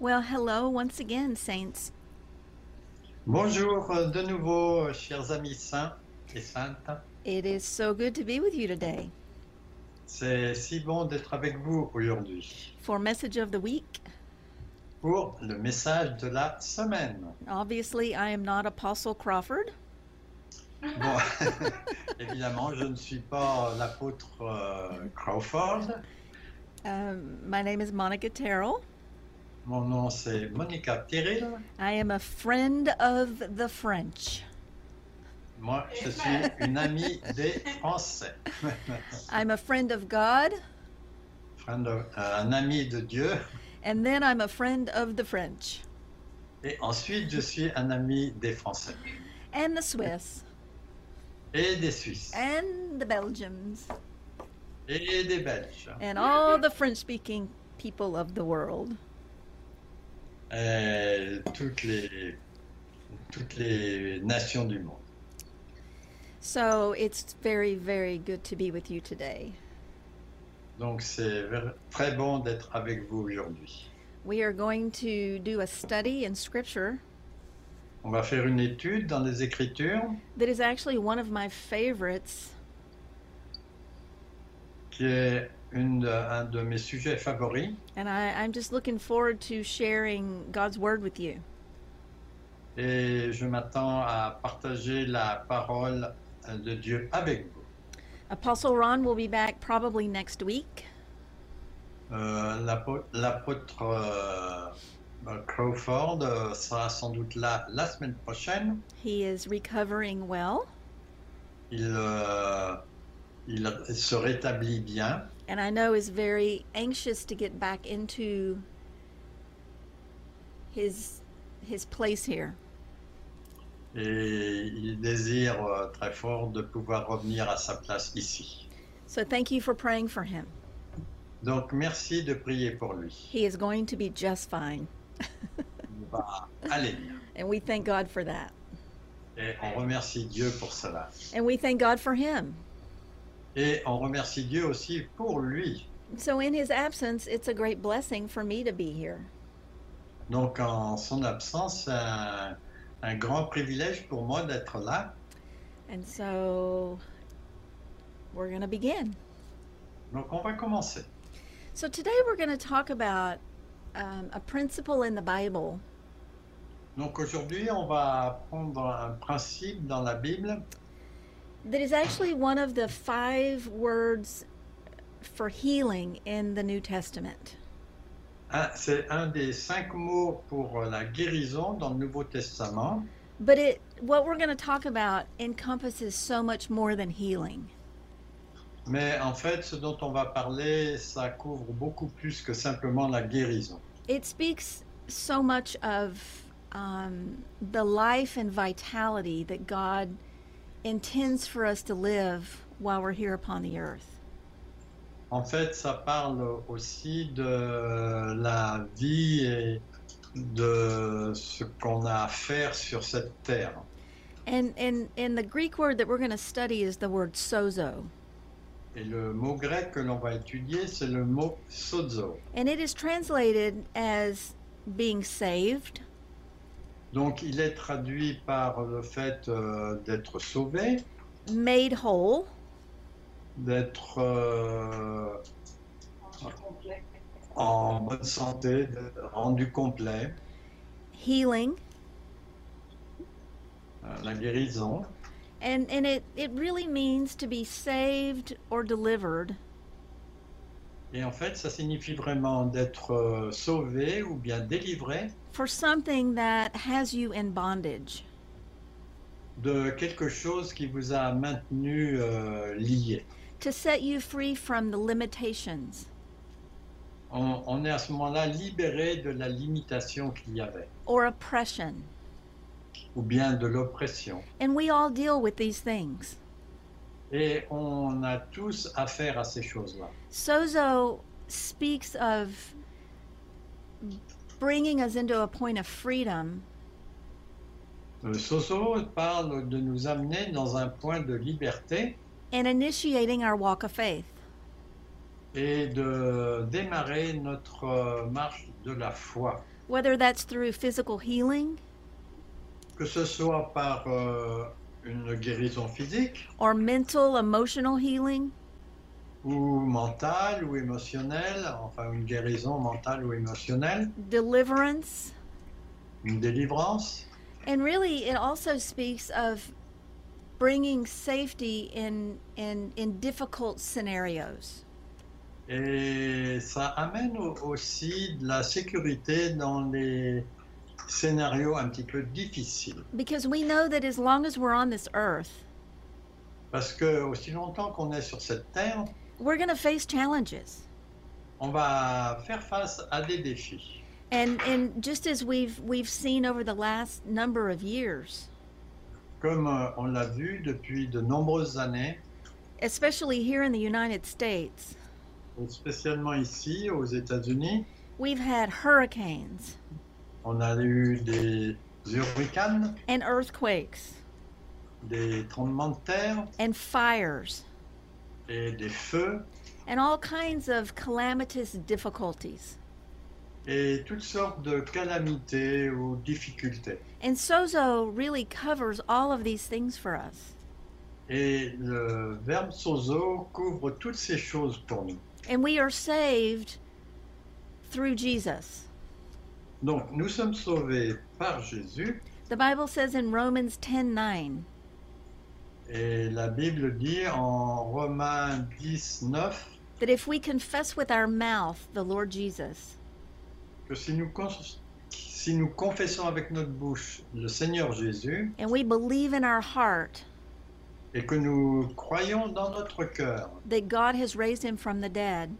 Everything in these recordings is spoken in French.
Well, hello once again, saints. Bonjour de nouveau, chers amis saints et saintes. It is so good to be with you today C'est si bon d'être avec vous aujourd'hui for Message of the Week. pour le message de la semaine. Obviously, I am not Apostle Crawford, Bon, évidemment, je ne suis pas l'apôtre euh, Crawford. um, my name is Monica Terrell. Mon nom c'est Monica Tyrrell. I am a friend of the French. Moi, je suis une amie des Français. I'm a friend of God, Friend of- euh, un ami de Dieu. and then I'm a friend of the French Et ensuite, je suis un ami des Français and the Swiss et des Suisses and the Belgians et des Belges. and all the French speaking people of the world. Et toutes les, toutes les nations du monde. So it's very, very good to be with you today. Donc c'est très bon d'être avec vous aujourd'hui. We are going to do a study in Scripture On va faire une étude dans les Écritures that is actually one of my favorites qui est une de- un de mes sujets favoris And I, I'm just looking forward to sharing God's Word with you. et je m'attends à partager la parole de Dieu avec vous. Apostle Ron will be back probably next week. Euh, L'apôtre euh, Crawford euh, sera sans doute là la semaine prochaine. He is recovering well, Il, euh, il se rétablit bien. And I know is very anxious to get back into his his place here. et il désire euh, très fort de pouvoir revenir à sa place ici. So thank you for praying for him. Donc merci de prier pour lui. He is going to be just fine, va aller bien. and we thank God for that. Et on remercie Dieu pour cela. And we thank God for him. Et on remercie Dieu aussi pour lui. So in his absence, it's a great blessing for me to be here. Donc en son absence, c'est un, un grand privilège pour moi d'être là. And so we're going to begin. Donc on va commencer. So today we're going to talk about um, a principle in the Bible Donc aujourd'hui, on va prendre un principe dans la Bible that is actually one of the five words for healing in the New Testament. Un- C'est un des cinq mots pour la guérison dans le Nouveau Testament. But it what we're going to talk about encompasses so much more than healing. Mais en fait, ce dont on va parler, ça couvre beaucoup plus que simplement la guérison. It speaks so much of um, the life and vitality that God intends for us to live while we're here upon the earth. En fait, ça parle aussi de la vie et de ce qu'on a à faire sur cette terre. And and and the Greek word that we're going to study is the word sozo. Et le mot grec que l'on va étudier, c'est le mot sozo. And it is translated as being saved, Donc, il est traduit par le fait euh, d'être sauvé, made whole, d'être euh, en bonne santé, rendu complet, healing, euh, la guérison. and and it it really means to be saved or delivered Et en fait, ça signifie vraiment d'être euh, sauvé ou bien délivré for something that has you in bondage. de quelque chose qui vous a maintenu euh, lié. to set you free from the limitations On, on est à ce moment-là libéré de la limitation qu'il y avait, or oppression. ou bien de l'oppression. And we all deal with these things. Et on a tous affaire à ces choses-là. Sozo speaks of bringing us into a point of freedom Le Soso parle de nous amener dans un point de liberté and initiating our walk of faith. et de démarrer notre euh, marche de la foi. whether that's through physical healing que ce soit par euh, une guérison physique or mental, emotional healing? ou mentale ou émotionnelle, enfin une guérison mentale ou émotionnelle, deliverance? une délivrance. And really, it also speaks of bringing safety in, in, in difficult scenarios. Et ça amène au- aussi de la sécurité dans les scénarios un petit peu difficiles. Because we know that as long as we're on this earth, Parce que aussi longtemps qu'on est sur cette terre, we're going to face challenges. on va faire face à des défis. And, and just as we've, we've seen over the last number of years, Comme euh, on l'a vu depuis de nombreuses années, especially here in the United States, spécialement ici aux États-Unis, we've had hurricanes on a eu des hurricanes, and earthquakes des tremblements de terre and fires et des feux and all kinds of calamitous difficulties. et toutes sortes de calamités ou difficultés. And Sozo really covers all of these things for us. Et le verbe sozo couvre toutes ces choses pour nous. And we are saved through Jesus. Donc nous sommes sauvés par Jésus. The Bible says in Romans 10:9, et la Bible dit en Romains 10, 9 that if we confess with our mouth the Lord Jesus que si nous, si nous confessons avec notre bouche le Seigneur Jésus and we believe in our heart et que nous croyons dans notre cœur that God has raised him from the dead,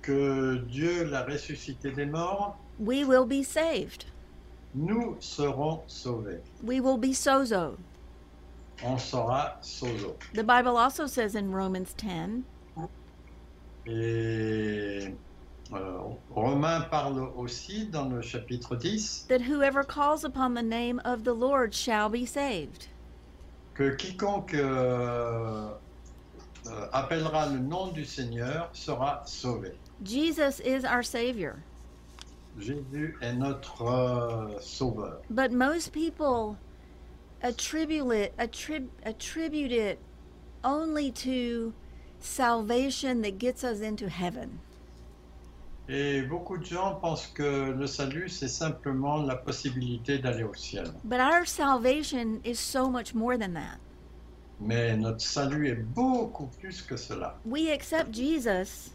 que Dieu l'a ressuscité des morts, we will be saved. nous serons sauvés. We will be sozo. On sera sozo. The Bible also says in Romans 10 Et euh, Romain parle aussi dans le chapitre 10 that whoever calls upon the name of the Lord shall be saved. que quiconque euh, euh, appellera le nom du Seigneur sera sauvé. Jesus is our Savior. Jésus est notre euh, sauveur. But most people attribute it, attrib- attribute it only to salvation that gets us into heaven. Et beaucoup de gens pensent que le salut, c'est simplement la possibilité d'aller au ciel. But our salvation is so much more than that. Mais notre salut est beaucoup plus que cela. We accept Jesus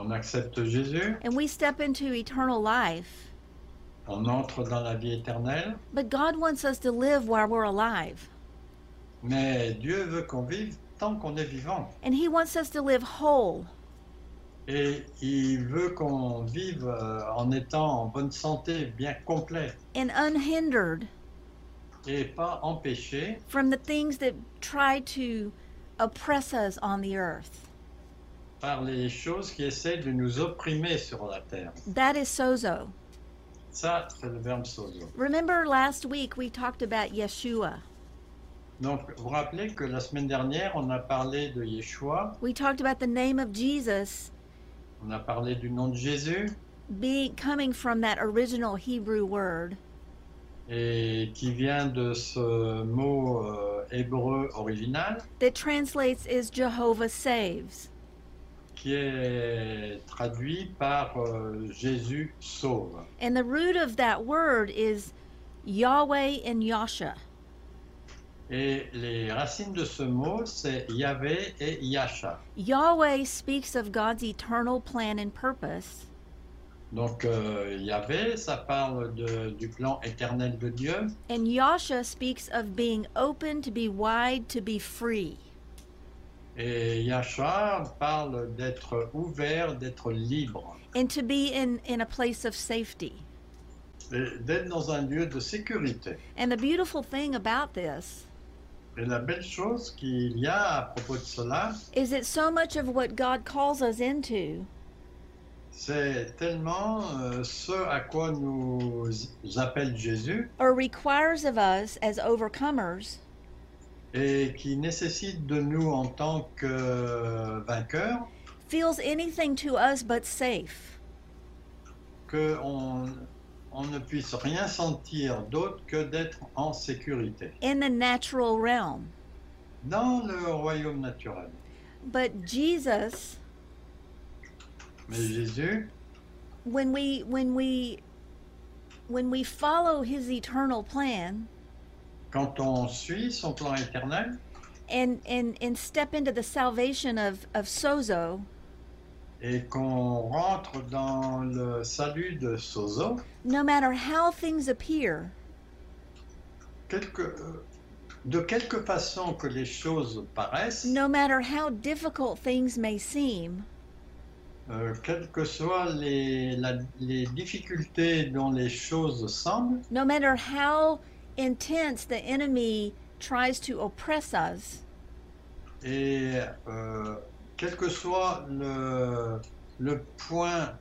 On accepte Jésus, and we step into eternal life, on entre dans la vie éternelle, but God wants us to live while we're alive. mais Dieu veut qu'on vive tant qu'on est vivant. And He wants us to live whole. Et il veut qu'on vive euh, en étant en bonne santé, bien complet, and unhindered et pas empêché from the things that try to oppress us on the earth. Par les choses qui essaient de nous opprimer sur la terre. That is sozo. Ça, c'est le verbe sozo. Remember last week we talked about Yeshua. Donc, vous vous rappelez que la semaine dernière, on a parlé de Yeshua, We talked about the name of Jesus on a parlé du nom de Jésus, being coming from that original Hebrew word et qui vient de ce mot euh, hébreu original, that translates as Jehovah saves. Qui est traduit par euh, Jésus sauve. And the root of that word is Yahweh and Yasha. Et les racines de ce mot, c'est Yahvé et Yasha. Yahweh speaks of God's eternal plan and purpose, Donc euh, Yahvé, ça parle de- du plan éternel de Dieu, and Yasha speaks of being open to be wide to be free. Et parle d'être ouvert, d'être libre, and to be in, in a place of safety. et d'être dans un lieu de sécurité. And the beautiful thing about this Et la belle chose qu'il y a à propos de cela, is that so much of what God calls us into c'est tellement euh, ce à quoi nous appelle Jésus or requires of us as overcomers et qui nécessite de nous en tant que vainqueurs feels anything to us but safe. que on, on ne puisse rien sentir d'autre que d'être en sécurité in the natural realm. dans le royaume naturel. But Jesus, Mais Jésus, when we when we when we follow his eternal plan quand on suit son plan éternel and and and step into the salvation of of sozo, et qu'on rentre dans le salut de Sozo, no matter how things appear, quelque, euh, de quelque façon que les choses paraissent, no matter how difficult things may seem, euh, quelles que soient les, la- les difficultés dont les choses semblent, no matter how intense the enemy tries to oppress us, et euh, quel que soit le, le point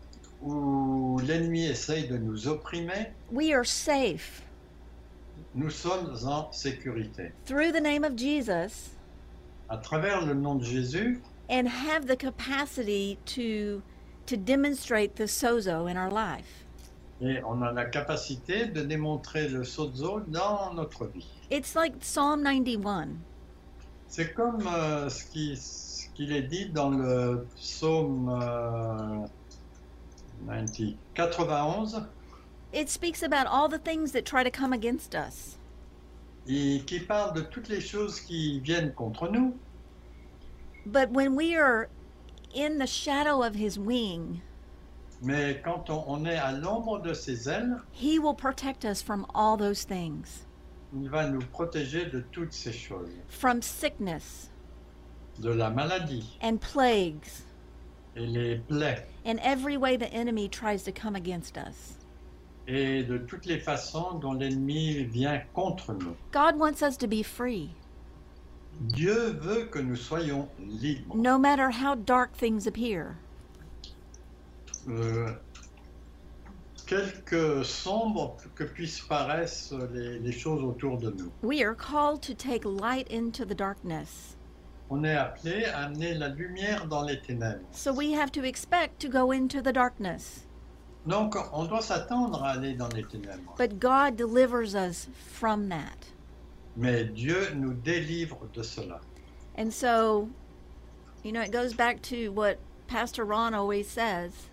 où l'ennemi essaye de nous opprimer, we are safe nous sommes en sécurité. through the name of Jesus À travers le nom de Jésus, and have the capacity to to demonstrate the sozo in our life. Et on a la capacité de démontrer le sozo dans notre vie. It's like Psalm 91. C'est comme euh, ce qui- ce qu'il est dit dans le psaume euh, 90 91, It speaks about all the things that try to come against us. et qui parle de toutes les choses qui viennent contre nous. But when we are in the shadow of his wing, Mais quand on, est à l'ombre de ses ailes, he will protect us from all those things. il va nous protéger de toutes ces choses, From sickness de la maladie and plagues et les plaies, and every way the enemy tries to come against us. et de toutes les façons dont l'ennemi vient contre nous. God wants us to be free, Dieu veut que nous soyons libres. no matter how dark things appear. Euh, quelque sombre que puissent paraître les, les choses autour de nous. We are called to take light into the darkness. On est appelé à amener la lumière dans les ténèbres. So we have to expect to go into the darkness. Donc, on doit s'attendre à aller dans les ténèbres. But God delivers us from that. Mais Dieu nous délivre de cela. And so, you know, it goes back to what Pastor Ron always says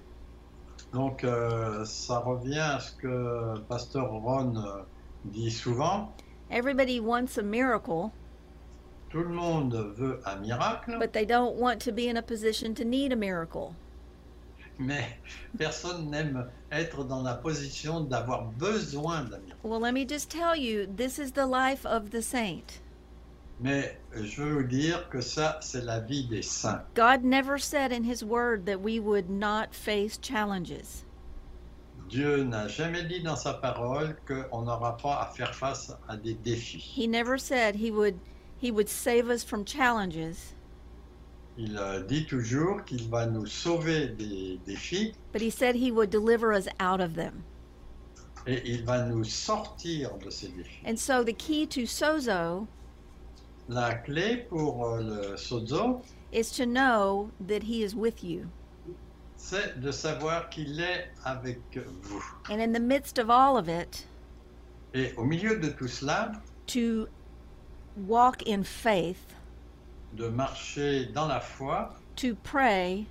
Donc, euh, ça revient à ce que Pasteur Ron euh, dit souvent. everybody wants a miracle, Tout le monde veut un miracle, but they don't want to be in a position to need a miracle. mais personne n'aime être dans la position d'avoir besoin d'un miracle. Well, let me just tell you this is the life of the saint. Mais je veux vous dire que ça, c'est la vie des saints. God never said in His Word that we would not face challenges. Dieu n'a jamais dit dans sa parole qu'on n'aura pas à faire face à des défis. He never said He would He would save us from challenges, Il euh, dit toujours qu'il va nous sauver des défis but He said He would deliver us out of them. et il va nous sortir de ces défis. And so the key to sozo La clé pour euh, le sozo, is to know that He is with you. c'est de savoir qu'il est avec vous. And in the midst of all of it, Et au milieu de tout cela, to walk in faith, de marcher dans la foi, to pray,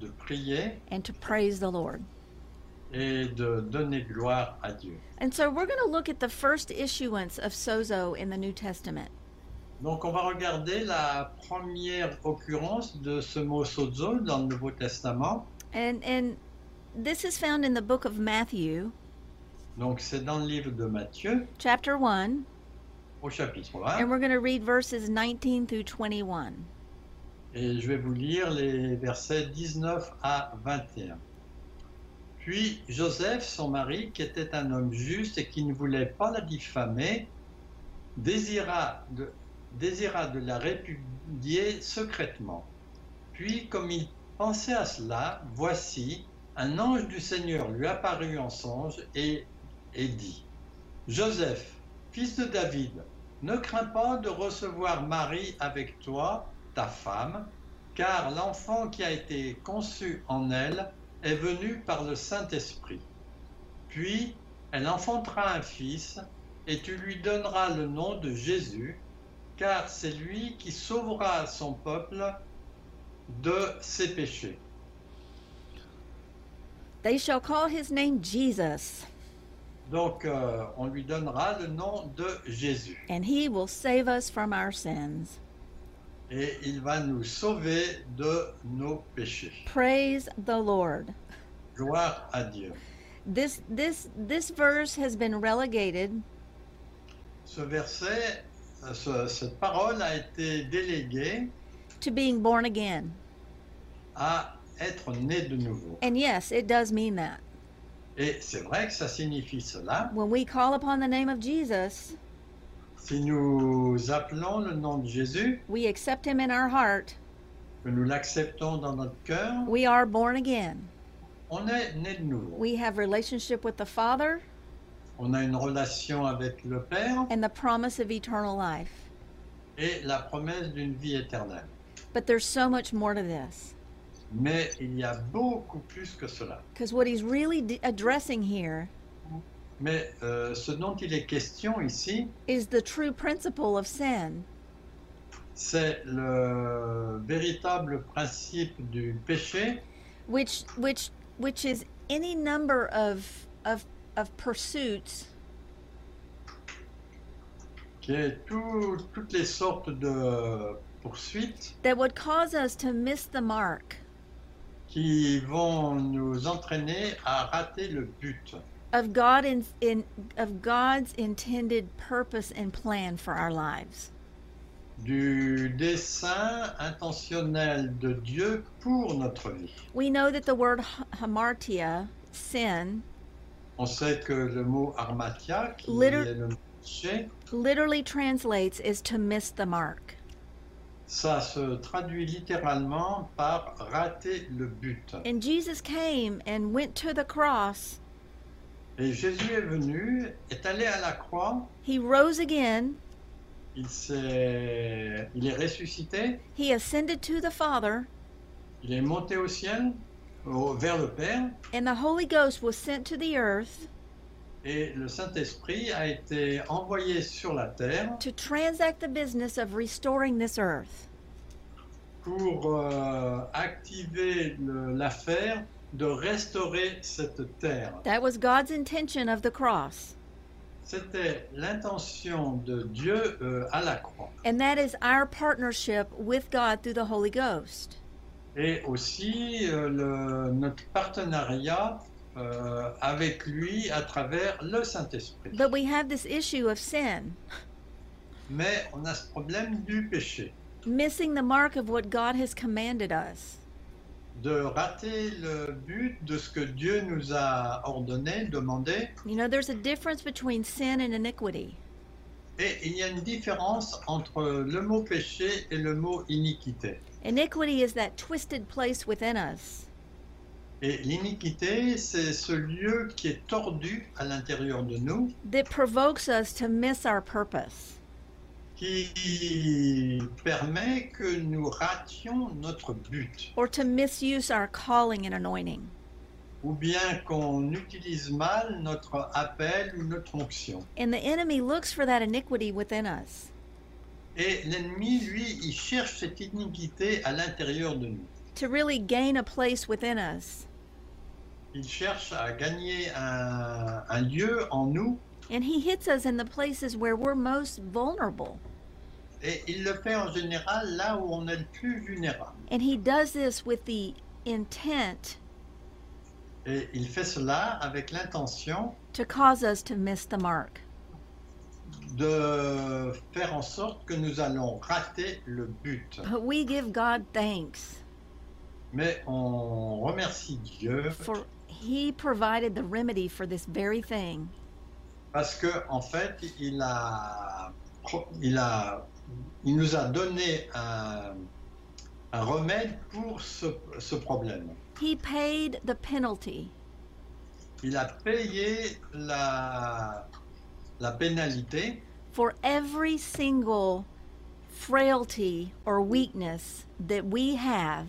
de prier and to praise the Lord. et de donner gloire à Dieu. And so we're going to look at the first issuance of sozo in the New Testament. Donc on va regarder la première occurrence de ce mot sozo dans le Nouveau Testament. And and this is found in the book of Matthew, Donc c'est dans le livre de Matthieu chapter 1, au chapitre and 1. we're going to read verses 19 through 21. Et je vais vous lire les versets 19 à 21. Puis Joseph, son mari, qui était un homme juste et qui ne voulait pas la diffamer, désira de, désira de la répudier secrètement. Puis, comme il pensait à cela, voici, un ange du Seigneur lui apparut en songe et, et dit, Joseph, fils de David, ne crains pas de recevoir Marie avec toi, ta femme, car l'enfant qui a été conçu en elle est venu par le Saint-Esprit. Puis elle enfantera un fils, et tu lui donneras le nom de Jésus, car c'est lui qui sauvera son peuple de ses péchés. They shall call his name Jesus, Donc euh, on lui donnera le nom de Jésus. and he will save us from our sins. Et il va nous sauver de nos péchés. Praise the Lord. Gloire à Dieu. This this this verse has been relegated Ce verset, Euh, ce- cette parole a été déléguée to being born again. à être né de nouveau. And yes, it does mean that. Et c'est vrai que ça signifie cela. When we call upon the name of Jesus, Si nous appelons le nom de Jésus, we accept him in our heart, que nous l'acceptons dans notre cœur, we are born again. on est né de nouveau. We have relationship with the Father On a une relation avec le Père and the promise of eternal life. et la promesse d'une vie éternelle. But there's so much more to this. Mais il y a beaucoup plus que cela. Because what he's really addressing here Mais euh, ce dont il est question ici, is the true principle of sin. c'est le véritable principe du péché which which which is any number of of of pursuits qui est tout- toutes les sortes de poursuites that would cause us to miss the mark qui vont nous entraîner à rater le but of God in, in of God's intended purpose and plan for our lives. du dessein intentionnel de Dieu pour notre vie. We know that the word ha- hamartia, sin, On sait que le mot armatia, qui Liter- est le mot péché, literally translates is to miss the mark. ça se traduit littéralement par rater le but. And Jesus came and went to the cross. Et Jésus est venu, est allé à la croix, He rose again. il, s'est, il est ressuscité, He ascended to the Father, il est monté au ciel, vers le Père, and the Holy Ghost was sent to the earth et le Saint-Esprit a été envoyé sur la terre to transact the business of restoring this earth. pour euh, activer l'affaire de restaurer cette terre. That was God's intention of the cross. C'était l'intention de Dieu euh, à la croix. And that is our partnership with God through the Holy Ghost. Et aussi euh, le- notre partenariat euh, avec lui à travers le Saint-Esprit. But we have this issue of sin, Mais on a ce problème du péché, missing the mark of what God has commanded us. de rater le but de ce que Dieu nous a ordonné, demandé. You know, there's a difference between sin and iniquity. Et il y a une différence entre le mot péché et le mot iniquité. Iniquity is that twisted place within us Et l'iniquité, c'est ce lieu qui est tordu à l'intérieur de nous, that provokes us to miss our purpose. qui permet que nous rations notre but, or to misuse our calling and anointing. ou bien qu'on utilise mal notre appel ou notre onction. And the enemy looks for that iniquity within us. Et l'ennemi, lui, il cherche cette iniquité à l'intérieur de nous. to really gain a place within us. Il cherche à gagner un, un lieu en nous And he hits us in the places where we're most vulnerable. et il le fait en général là où on est le plus vulnérable. And he does this with the intent Et il fait cela avec l'intention to cause us to miss the mark. De faire en sorte que nous allons rater le but. But we give God thanks Mais on remercie Dieu for he provided the remedy for this very thing. parce que en fait, il a, il a, il nous a donné un, un remède pour ce, ce problème. He paid the penalty Il a payé la, la pénalité for every single frailty or weakness that we have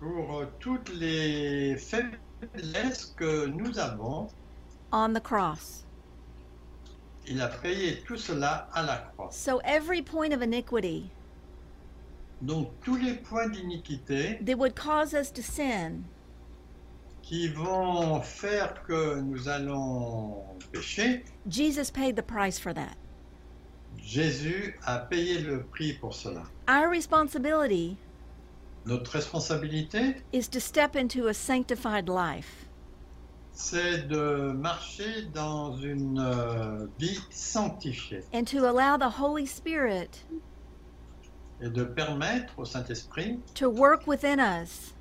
pour toutes les faiblesses que nous avons on the cross. Il a payé tout cela à la croix. So every point of iniquity Donc tous les points d'iniquité that would cause us to sin qui vont faire que nous allons pécher, Jesus paid the price for that. Jésus a payé le prix pour cela. Our responsibility Notre responsabilité, is to step into a sanctified life. c'est de marcher dans une euh, vie sanctifiée and to allow the Holy Spirit et de permettre au Saint-Esprit to work within us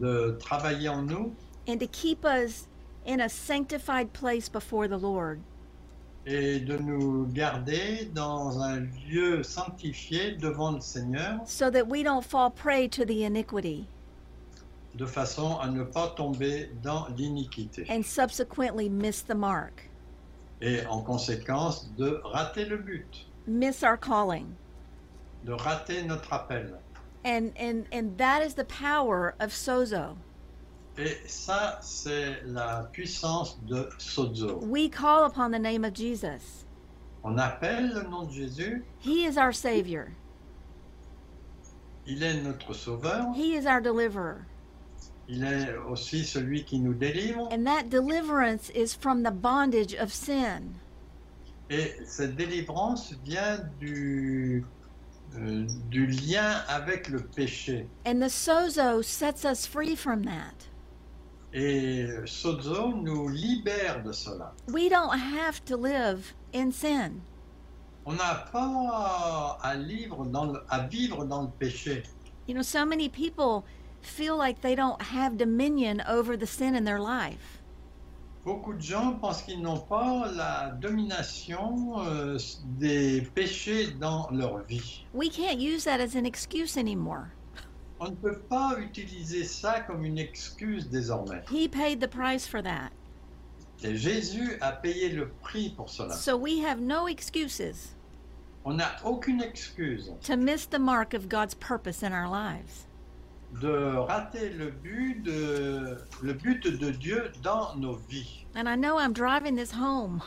de travailler en nous and to keep us in a sanctified place before the Lord. et de nous garder dans un lieu sanctifié devant le Seigneur so that we don't fall prey to the iniquity de façon à ne pas tomber dans l'iniquité and subsequently miss the mark, et en conséquence de rater le but, miss our calling. de rater notre appel. And and and that is the power of sozo. Et ça, c'est la puissance de Sozo. We call upon the name of Jesus. On appelle le nom de Jésus, He is our savior. il est notre sauveur, He is our deliverer. il est aussi celui qui nous délivre. And that deliverance is from the bondage of sin. Et cette délivrance vient du, euh, du lien avec le péché. And the sozo sets us free from that. Et Sozo nous libère de cela. We don't have to live in sin. On n'a pas à, vivre dans le, à vivre dans le péché. You know, so many people feel like they don't have dominion over the sin in their life. Beaucoup de gens pensent qu'ils n'ont pas la domination euh, des péchés dans leur vie. We can't use that as an excuse anymore. On ne peut pas utiliser ça comme une excuse désormais. He paid the price for that. Et Jésus a payé le prix pour cela. So we have no excuses On n'a aucune excuse to miss the mark of God's purpose in our lives. de rater le but de, le but de Dieu dans nos vies. And I know I'm driving this home,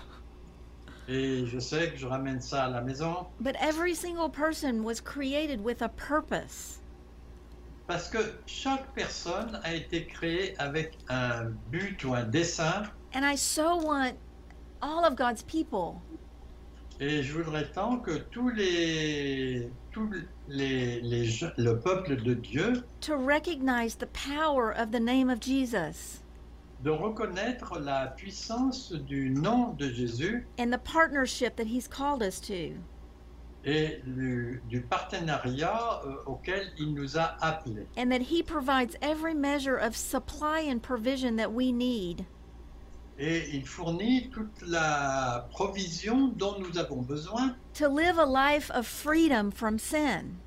Et je sais que je ramène ça à la maison but every single person was created with a purpose. Parce que chaque personne a été créée avec un but ou un dessein. And I so want all of God's people Et je voudrais tant que tous les, tous les, les le peuple de Dieu to recognize the power of the name of Jesus de reconnaître la puissance du nom de Jésus and the partnership that He's called us to. Et du, du partenariat euh, auquel il nous a appelés. and that He provides every measure of supply and provision that we need Et il fournit toute la provision dont nous avons besoin to live a life of freedom from sin.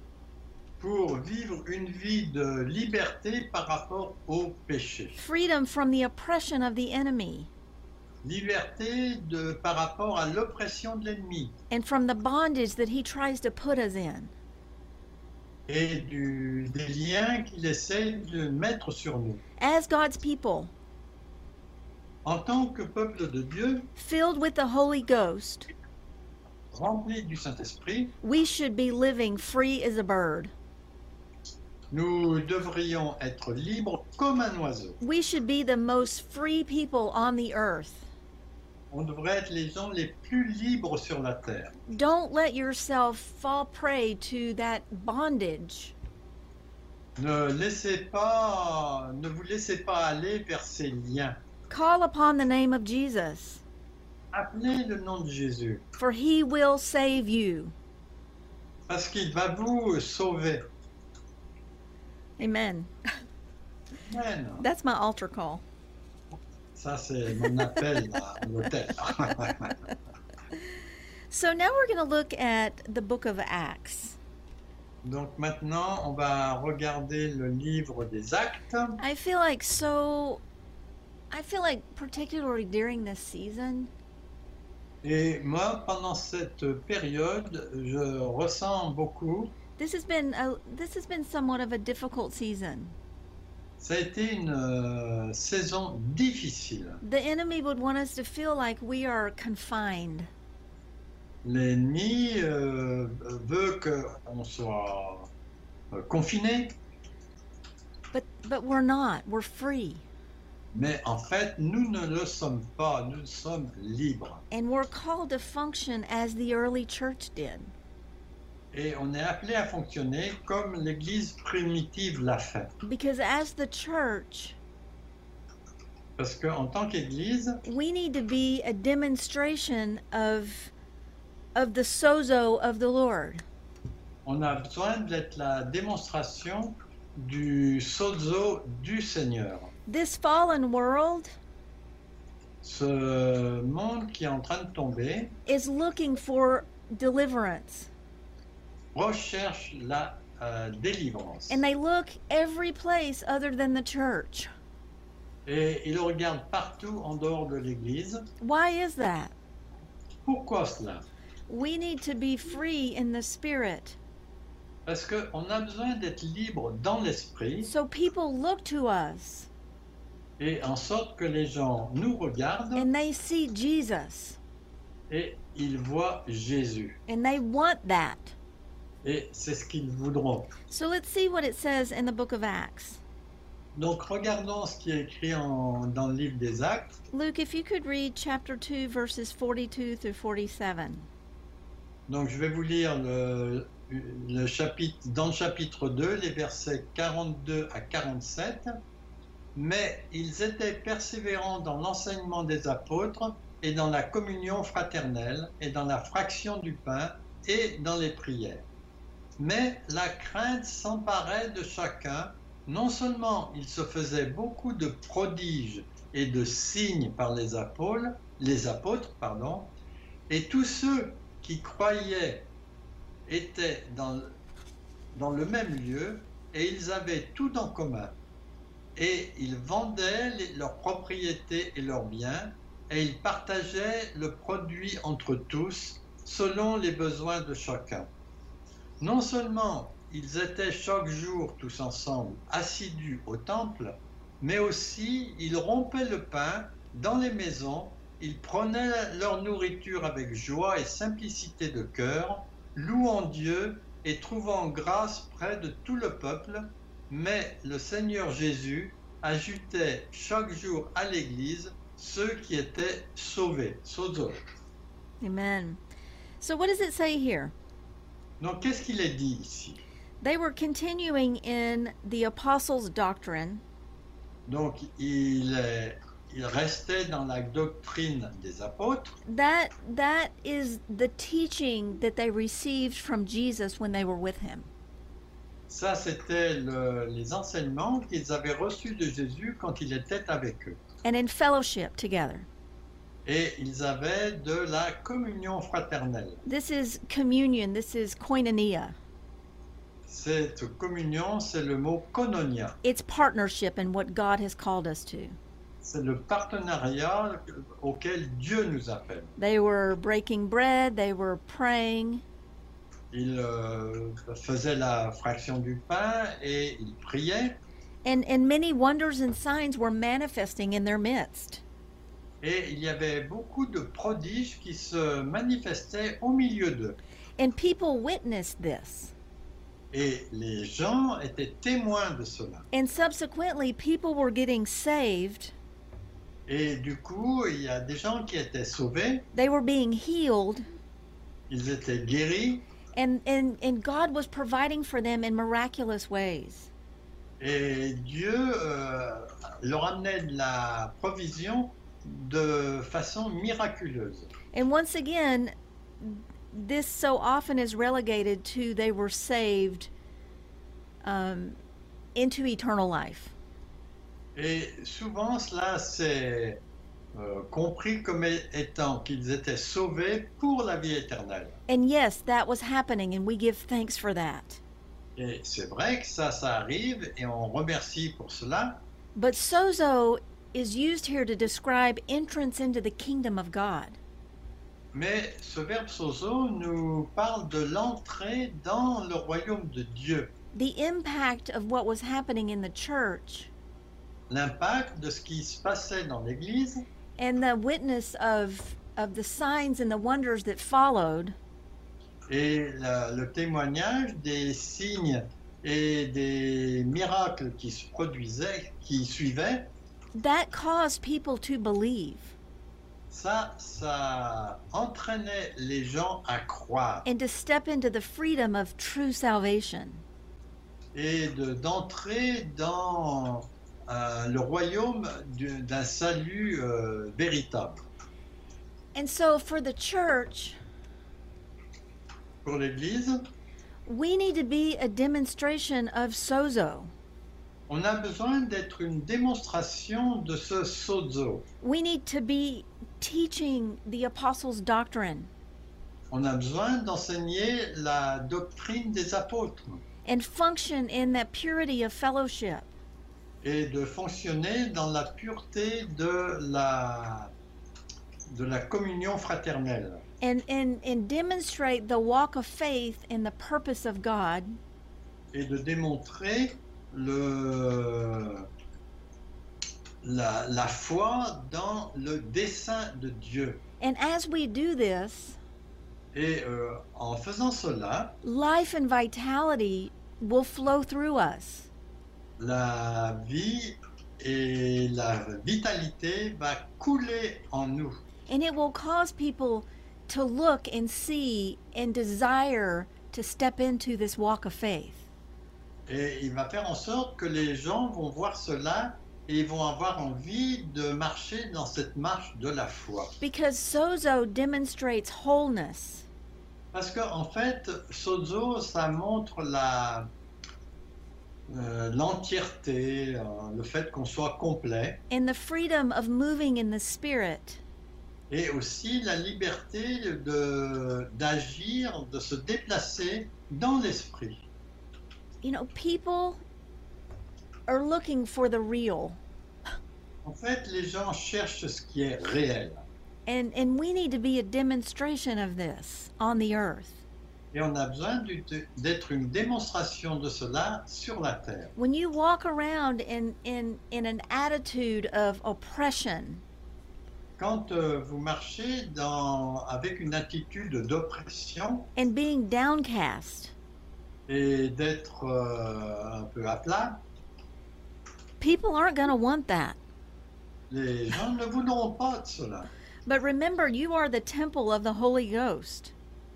pour vivre une vie de liberté par rapport au péché. Freedom from the oppression of the enemy Liberté de, par rapport à l'oppression de l'ennemi and from the bondage that he tries to put us in. et du, des liens qu'il essaie de mettre sur nous. As God's people, En tant que peuple de Dieu, filled with the Holy Ghost, rempli du Saint-Esprit, we should be living free as a bird. nous devrions être libres comme un oiseau. We should be the most free people on the earth. On devrait être les gens les plus libres sur la terre. Don't let yourself fall prey to that bondage. Ne laissez pas, ne vous laissez pas aller vers ces liens. Call upon the name of Jesus, Appelez le nom de Jésus, for he will save you. parce qu'il va vous sauver. Amen. Amen. That's my altar call. Ça, c'est mon appel à l'hôtel. So now we're going to look at the book of Acts. Donc maintenant, on va regarder le livre des actes. I feel like so I feel like particularly during this season, Et moi, pendant cette période, je ressens beaucoup. this has been a this has been somewhat of a difficult season. Ça a été une euh, saison difficile. The enemy would want us to feel like we are confined. L'ennemi euh, veut qu'on soit euh, confiné, But but we're not. We're free. mais en fait, nous ne le sommes pas. Nous sommes libres. And we're called to function as the early church did. Et on est appelé à fonctionner comme l'Église primitive l'a fait. Because as the church, Parce qu'en tant qu'Église, we need to be a demonstration of of the sozo of the Lord. on a besoin d'être la démonstration du sozo du Seigneur. This fallen world Ce monde qui est en train de tomber is looking for deliverance. Recherche la euh, délivrance. And they look every place other than the church. Et il regarde partout en dehors de l'Église. Why is that? Pourquoi cela? We need to be free in the spirit. Parce qu'on a besoin d'être libre dans l'esprit So people look to us et en sorte que les gens nous regardent and they see Jesus et ils voient Jésus. and they want that. Et c'est ce qu'ils voudront. So let's see what it says in the book of Acts. Donc regardons ce qui est écrit en- dans le livre des Actes. Luke, if you could read chapter 2, verses 42 through 47. Donc je vais vous lire le, le chapitre, dans le chapitre 2, les versets 42 à 47. Mais ils étaient persévérants dans l'enseignement des apôtres et dans la communion fraternelle et dans la fraction du pain et dans les prières. Mais la crainte s'emparait de chacun. Non seulement il se faisait beaucoup de prodiges et de signes par les apôtres, et tous ceux qui croyaient étaient dans, le même lieu et ils avaient tout en commun. Et ils vendaient leurs propriétés et leurs biens et ils partageaient le produit entre tous selon les besoins de chacun. Non seulement ils étaient chaque jour tous ensemble assidus au temple, mais aussi ils rompaient le pain dans les maisons, ils prenaient leur nourriture avec joie et simplicité de cœur, louant Dieu et trouvant grâce près de tout le peuple, mais le Seigneur Jésus ajoutait chaque jour à l'Église ceux qui étaient sauvés. Sozo. Amen. So, what does it say here? Donc qu'est-ce qu'il est dit ici? They were continuing in the apostles' doctrine Donc il, est- il restait dans la doctrine des apôtres. that that is the teaching that they received from Jesus when they were with him. Ça, c'était le- les enseignements qu'ils avaient reçus de Jésus quand il était avec eux. and in fellowship together. Et ils avaient de la communion fraternelle. This is communion, this is koinonia. Cette communion, c'est le mot koinonia. It's partnership in what God has called us to. C'est le partenariat auquel Dieu nous appelle. They were breaking bread, they were praying, Ils euh, faisaient la fraction du pain et ils priaient. and, and many wonders and signs were manifesting in their midst. Et il y avait beaucoup de prodiges qui se manifestaient au milieu d'eux. And people witnessed this. Et les gens étaient témoins de cela. And subsequently, people were getting saved, Et du coup, il y a des gens qui étaient sauvés, they were being healed, ils étaient guéris, and, and, and God was providing for them in miraculous ways. et Dieu euh, leur amenait de la provision de façon miraculeuse. And once again, this so often is relegated to they were saved um, into eternal life. Et souvent, cela c'est euh, compris comme étant qu'ils étaient sauvés pour la vie éternelle. And yes, that was happening, and we give thanks for that. Et c'est vrai que ça, ça arrive et on remercie pour cela. But sozo is used here to describe entrance into the kingdom of God. Mais ce verbe sozo nous parle de l'entrée dans le royaume de Dieu. The impact of what was happening in the church l'impact de ce qui se passait dans l'Église and the witness of of the signs and the wonders that followed et la- le témoignage des signes et des miracles qui se produisaient, qui suivaient, that caused people to believe ça, ça entraînait les gens à croire and to step into the freedom of true salvation. et de- dans euh, le royaume d'un salut euh, véritable. And so for the church, Pour l'Église, we need to be a demonstration of sozo. On a besoin d'être une démonstration de ce sozo. We need to be teaching the apostles' doctrine On a besoin d'enseigner la doctrine des apôtres and function in that purity of fellowship. et de fonctionner dans la pureté de la, de la communion fraternelle and, and, and demonstrate the walk of faith and the purpose of God et de démontrer le, la, la foi dans le dessein de Dieu. And as we do this, Et euh, en faisant cela, life and vitality will flow through us. la vie et la vitalité va couler en nous. And it will cause people to look and see and desire to step into this walk of faith. Et il va faire en sorte que les gens vont voir cela et ils vont avoir envie de marcher dans cette marche de la foi. Because sozo demonstrates wholeness. Parce qu'en en fait, Sozo, ça montre la euh, l'entièreté, euh, le fait qu'on soit complet, and the freedom of moving in the spirit et aussi la liberté de d'agir, de se déplacer dans l'esprit. You know people are looking for the real En fait, les gens cherchent ce qui est réel. and and we need to be a demonstration of this on the earth Et on a besoin d'être une démonstration de cela sur la terre. when you walk around in in in an attitude of oppression Quand euh, vous marchez dans, avec une attitude d'oppression and being downcast et d'être euh, un peu à plat, people aren't going to want that. Les gens ne voudront pas de cela. but remember you are the temple of the holy ghost.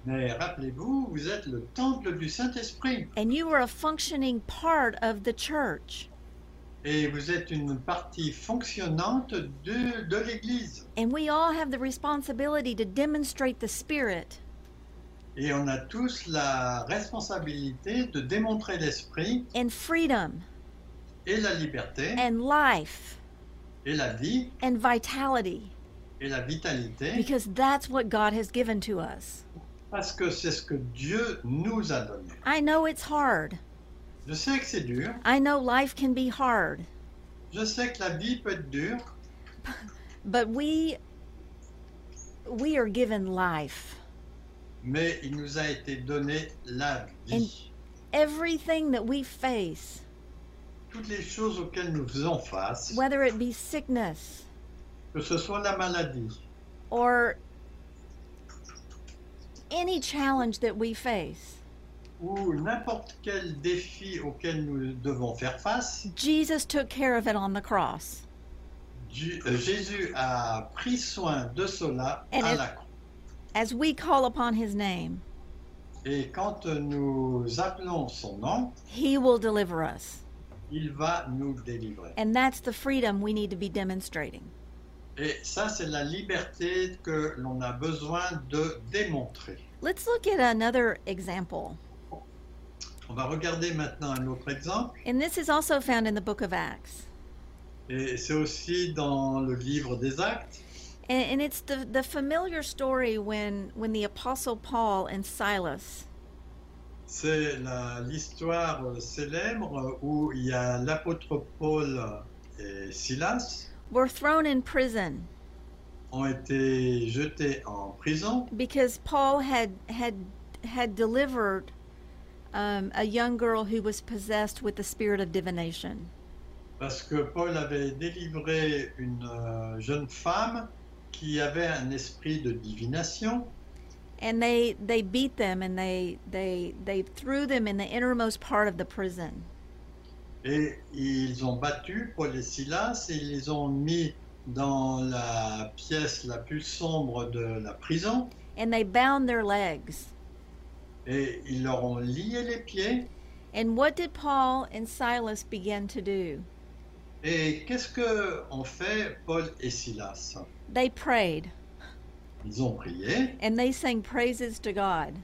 Mais rappelez-vous, vous êtes le temple du Saint-Esprit. And you are a functioning part of the church. Et vous êtes une partie fonctionnante de, de l'Église. and we all have the responsibility to demonstrate the spirit Et on a tous la responsabilité de démontrer l'Esprit and freedom et la liberté and life et la vie and vitality et la vitalité because that's what God has given to us. parce que c'est ce que Dieu nous a donné. I know it's hard. Je sais que c'est dur, I know life can be hard, je sais que la vie peut être dure, but we we are given life. Mais il nous a été donné la vie. Everything that we face, Toutes les choses auxquelles nous faisons face, whether it be sickness que ce soit la maladie, or any challenge that we face, ou n'importe quel défi auquel nous devons faire face, Jesus took care of it on the cross. Euh, Jésus a pris soin de cela And à la croix. As we call upon his name, Et quand nous appelons son nom, he will deliver us. il va nous délivrer. And that's the freedom we need to be demonstrating. Et ça, c'est la liberté que l'on a besoin de démontrer. Let's look at another example. On va regarder maintenant un autre exemple. And this is also found in the book of Acts. Et c'est aussi dans le livre des Actes. And, and it's the, the familiar story when, when the Apostle Paul and Silas C'est l'histoire célèbre où il y a l'apôtre Paul et Silas were thrown in prison ont été jetés en prison because Paul had, had, had delivered um, a young girl who was possessed with the spirit of divination. parce que Paul avait délivré une euh, jeune femme qui avait un esprit de divination and they they beat them and they they they threw them in the innermost part of the prison. et ils ont battu Paul et Silas et ils les ont mis dans la pièce la plus sombre de la prison And they bound their legs. et ils leur ont lié les pieds. And what did Paul and Silas begin to do? Et qu'est-ce que ont fait Paul et Silas? They prayed Ils ont prié and they sang praises to God.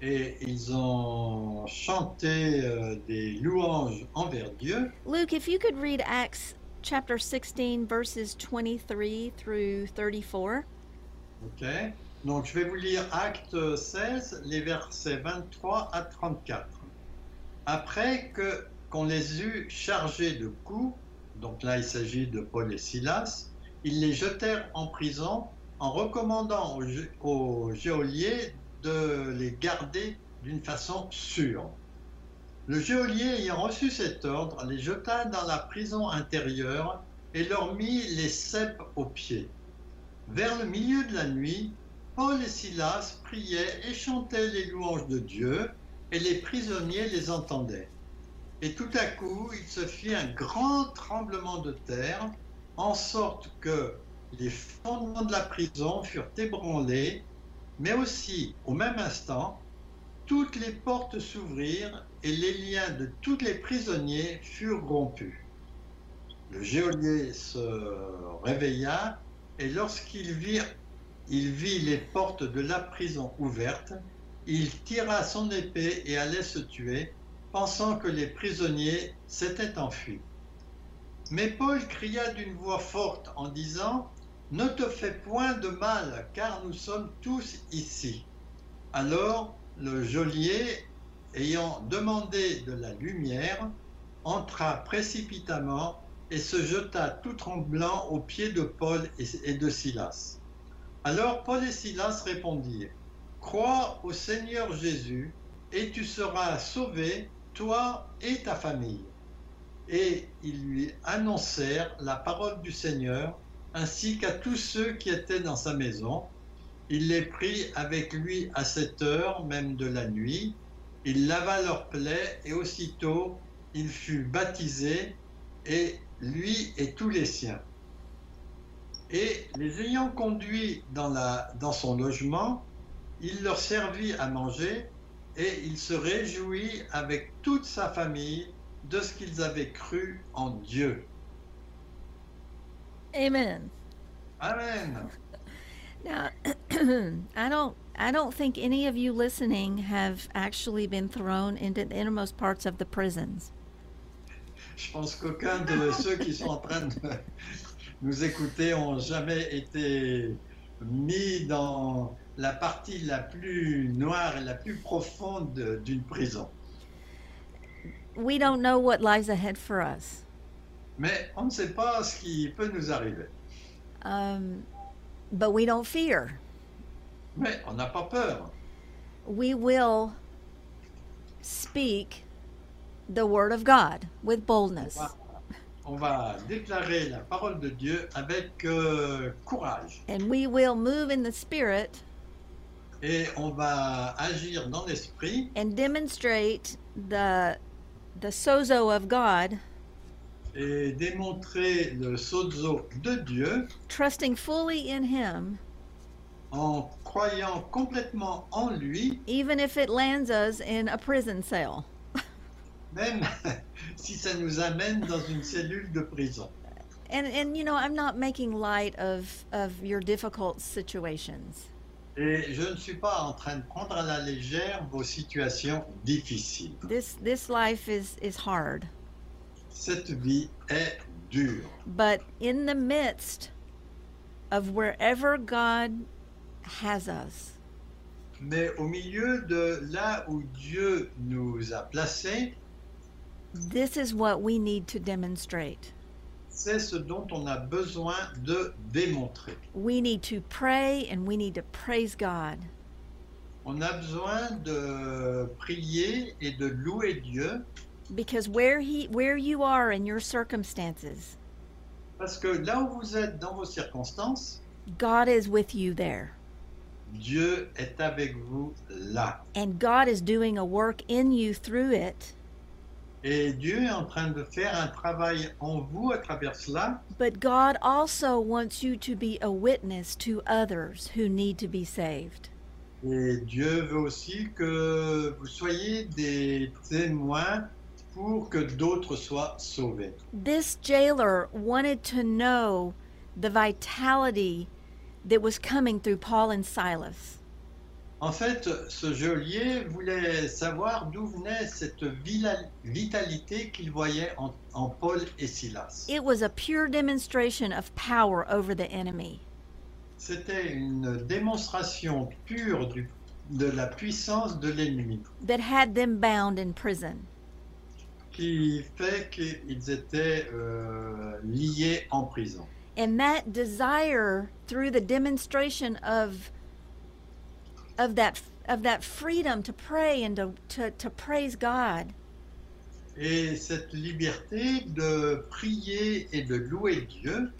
et ils ont chanté euh, des louanges envers Dieu. Luke, if you could read Acts chapter 16, verses 23 through 34. Ok. Donc je vais vous lire Acte 16, les versets 23 à 34. Après que qu'on les eut chargés de coups, donc là il s'agit de Paul et Silas, ils les jetèrent en prison en recommandant au, geôlier de les garder d'une façon sûre. Le geôlier ayant reçu cet ordre les jeta dans la prison intérieure et leur mit les cèpes aux pieds. Vers le milieu de la nuit, Paul et Silas priaient et chantaient les louanges de Dieu, et les prisonniers les entendaient. Et tout à coup, il se fit un grand tremblement de terre, en sorte que les fondements de la prison furent ébranlés, mais aussi, au même instant, toutes les portes s'ouvrirent et les liens de tous les prisonniers furent rompus. Le geôlier se réveilla et lorsqu'il vit, vit les portes de la prison ouvertes, il tira son épée et allait se tuer, pensant que les prisonniers s'étaient enfuis. Mais Paul cria d'une voix forte en disant, Ne te fais point de mal, car nous sommes tous ici. Alors le geôlier, ayant demandé de la lumière, entra précipitamment et se jeta tout tremblant aux pieds de Paul et de Silas. Alors Paul et Silas répondirent, Crois au Seigneur Jésus, et tu seras sauvé, toi et ta famille. Et ils lui annoncèrent la parole du Seigneur, ainsi qu'à tous ceux qui étaient dans sa maison. Il les prit avec lui à cette heure même de la nuit. Il lava leurs plaies, et aussitôt il fut baptisé, et lui et tous les siens. Et les ayant conduits dans, dans son logement, il leur servit à manger et il se réjouit avec toute sa famille de ce qu'ils avaient cru en Dieu. Amen. Amen. Now, I don't I don't think any of you listening have actually been thrown into the innermost parts of the prisons. Je pense qu'aucun de ceux qui sont en train de nous écouter ont jamais été mis dans la partie la plus noire et la plus profonde d'une prison. We don't know what lies ahead for us. Mais on ne sait pas ce qui peut nous arriver. Um, but we don't fear. Mais on n'a pas peur. We will speak the word of God with On boldness. va, on va déclarer la parole de Dieu avec euh, courage. And we will move in the spirit Et on va agir dans l'esprit and demonstrate the the sozo of God, et démontrer le sozo de Dieu trusting fully in him, en croyant complètement en lui, even if it lands us in a prison cell. même si ça nous amène dans une cellule de prison. And and you know, I'm not making light of of your difficult situations. Et je ne suis pas en train de prendre à la légère vos situations difficiles. This this life is is hard, Cette vie est dure. but in the midst of wherever God has us, Mais au milieu de là où Dieu nous a placés, this is what we need to demonstrate. C'est ce dont on a besoin de démontrer. We need to pray and we need to praise God. On a besoin de prier et de louer Dieu because where he where you are in your circumstances, Parce que là où vous êtes dans vos circonstances, God is with you there. Dieu est avec vous là. And God is doing a work in you through it. Et Dieu est en train de faire un travail en vous à travers cela. But God also wants you to be a witness to others who need to be saved. Et Dieu veut aussi que vous soyez des témoins pour que d'autres soient sauvés. This jailer wanted to know the vitality that was coming through Paul and Silas. En fait, ce geôlier voulait savoir d'où venait cette vitalité qu'il voyait en, en Paul et Silas. It was a pure demonstration of power over the enemy. C'était une démonstration pure du- de la puissance de l'ennemi that had them bound in prison. qui fait qu'ils étaient euh, liés en prison. And that desire through the demonstration of of that of that freedom to pray and to, to, to praise God Et cette liberté de prier et de louer Dieu,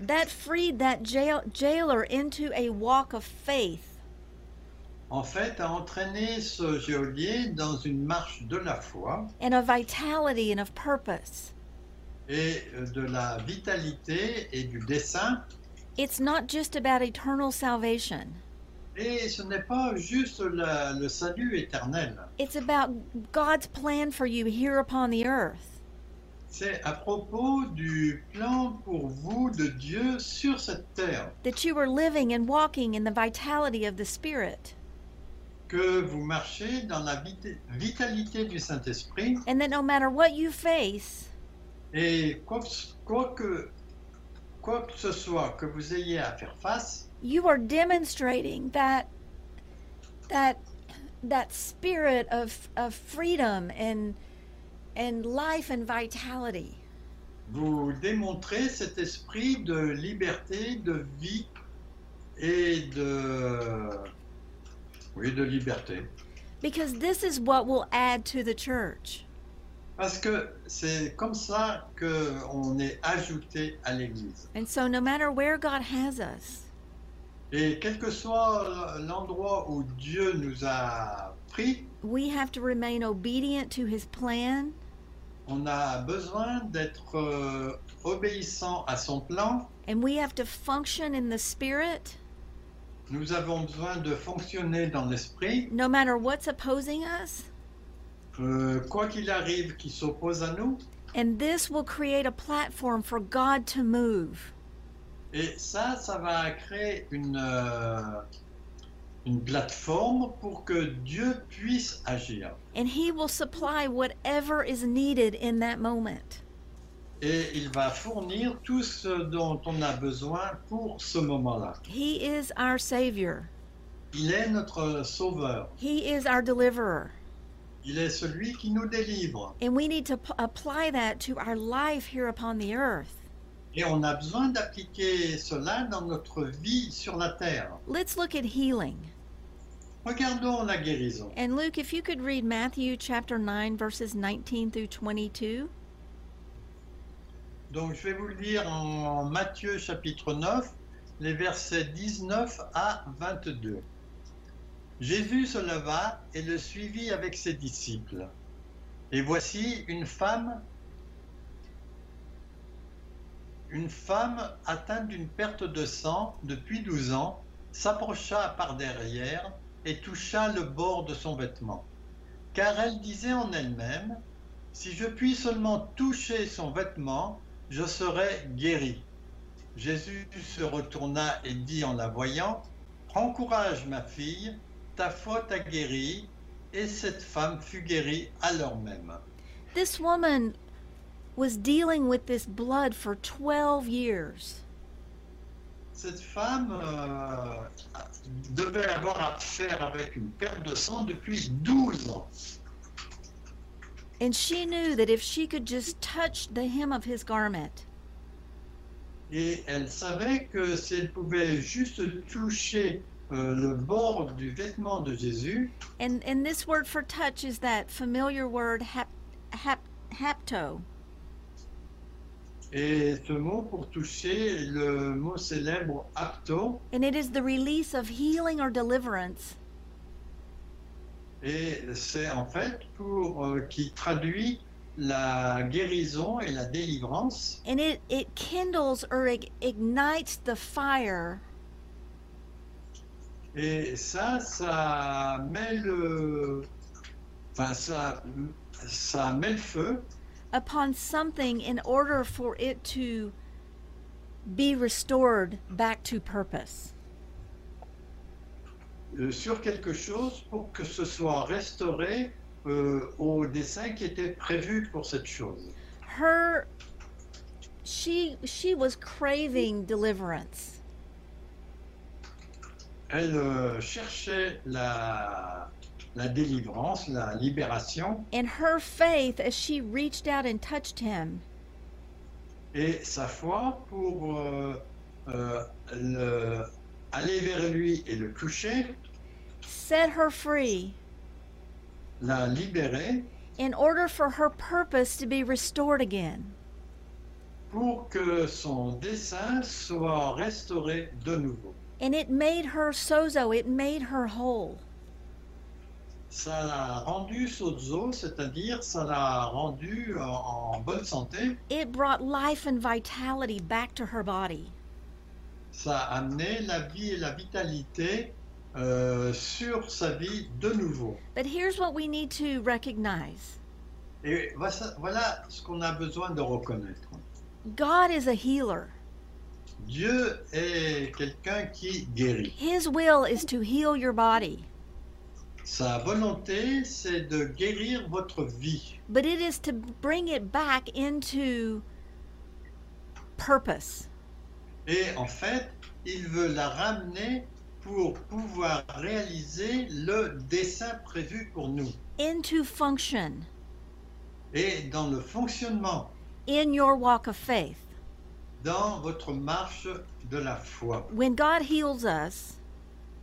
that freed that jail, jailer into a walk of faith en fait, a entraîné ce geôlier dans une marche de la foi and of vitality and of purpose. et de la vitalité et du dessein. It's not just about eternal salvation. Et ce n'est pas juste la- le salut éternel, It's about God's plan for you here upon the earth. c'est à propos du plan pour vous de Dieu sur cette terre, That you are living and walking in the vitality of the Spirit. que vous marchez dans la vit- vitalité du Saint-Esprit And that no matter what you face, et quoi quoi que- quoi que ce soit que vous ayez à faire face, you are demonstrating that that that spirit of of freedom and and life and vitality. vous démontrez cet esprit de liberté, de vie et de, oui, de liberté. Because this is what will add to the church. Parce que c'est comme ça qu'on est ajouté à l'Église. And so no matter where God has us, Et quel que soit l'endroit où Dieu nous a pris, we have to remain obedient to his plan on a besoin d'être euh, obéissant à son plan. and we have to function in the spirit Nous avons besoin de fonctionner dans l'esprit. no matter what's opposing us. Euh, quoi qu'il arrive qui s'oppose à nous. And this will create a platform for God to move. Et ça, ça va créer une, euh, une plateforme pour que Dieu puisse agir. And he will supply whatever is needed in that moment. Et il va fournir tout ce dont on a besoin pour ce moment-là. He is our Savior. Il est notre sauveur. He is our deliverer. Il est celui qui nous délivre. And we need to apply that to our life here upon the earth. Et on a besoin d'appliquer cela dans notre vie sur la terre. Let's look at healing. Regardons la guérison. And Luke, if you could read Matthew chapter 9, verses 19 through 22. Donc je vais vous lire en Matthieu chapitre 9, les versets 19 à 22. Jésus se leva et le suivit avec ses disciples. Et voici une femme, une femme atteinte d'une perte de sang depuis 12 ans, s'approcha par derrière et toucha le bord de son vêtement. Car elle disait en elle-même, si je puis seulement toucher son vêtement, je serai guéri. Jésus se retourna et dit en la voyant, Prends courage, ma fille, ta foi t'a guérie. Et cette femme fut guérie à l'heure même. This woman was dealing with this blood for 12 years. Cette femme euh, devait avoir affaire avec une perte de sang depuis 12 ans. And she knew that if she could just touch the hem of his garment, Et elle savait que si elle pouvait juste toucher euh, le bord du vêtement de Jésus. And and this word for touch is that familiar word hap, hap, hapto. Et ce mot pour toucher, le mot célèbre apto, And it is the release of healing or deliverance et c'est en fait pour euh, qui traduit la guérison et la délivrance. and it it kindles or ig- ignites the fire Et ça, ça met le, enfin ça, ça met le feu upon something in order for it to be restored back to purpose. euh, sur quelque chose pour que ce soit restauré euh, au dessin qui était prévu pour cette chose. Her she she was craving deliverance. Elle euh, cherchait la, la délivrance, la libération, And her faith as she reached out and touched him et sa foi pour euh, euh, le- aller vers lui et le toucher, set her free la libérer in order for her purpose to be restored again. pour que son dessin soit restauré de nouveau. And it made her sozo, it made her whole. Ça l'a rendu sozo, c'est-à-dire ça l'a rendu en, en bonne santé. It brought life and vitality back to her body. Ça a amené la vie et la vitalité euh, sur sa vie de nouveau. But here's what we need to recognize Et voilà, voilà ce qu'on a besoin de reconnaître. God is a healer. Dieu est quelqu'un qui guérit. His will is to heal your body, Sa volonté, c'est de guérir votre vie. but it is to bring it back into purpose. Et en fait, il veut la ramener pour pouvoir réaliser le dessin prévu pour nous. into function Et dans le fonctionnement, in your walk of faith. Dans votre marche de la foi. When God heals us,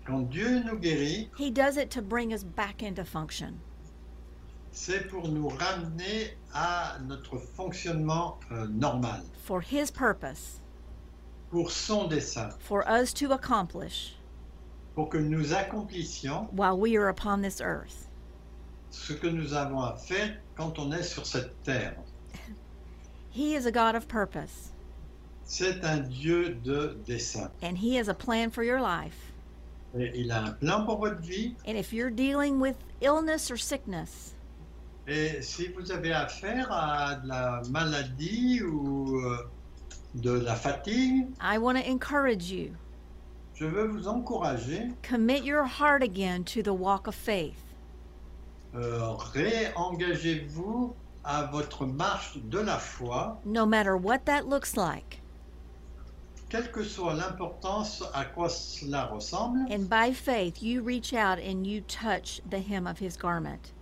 Quand Dieu nous guérit, He does it to bring us back into function. c'est pour nous ramener à notre fonctionnement euh, normal, for His purpose, pour son dessein, for us to accomplish pour que nous accomplissions while we are upon this earth. ce que nous avons à faire quand on est sur cette terre. He is a God of purpose, C'est un Dieu de dessein. and He has a plan for your life. Et il a un plan pour votre vie. And if you're dealing with illness or sickness, Et si vous avez affaire à de la maladie ou euh, de la fatigue, I want to encourage you je veux vous encourager, commit your heart again to the walk of faith. euh, réengagez-vous à votre marche de la foi, No matter what that looks like. Quelle que soit l'importance à quoi cela ressemble, And by faith, you reach out and you touch the hem of his garment.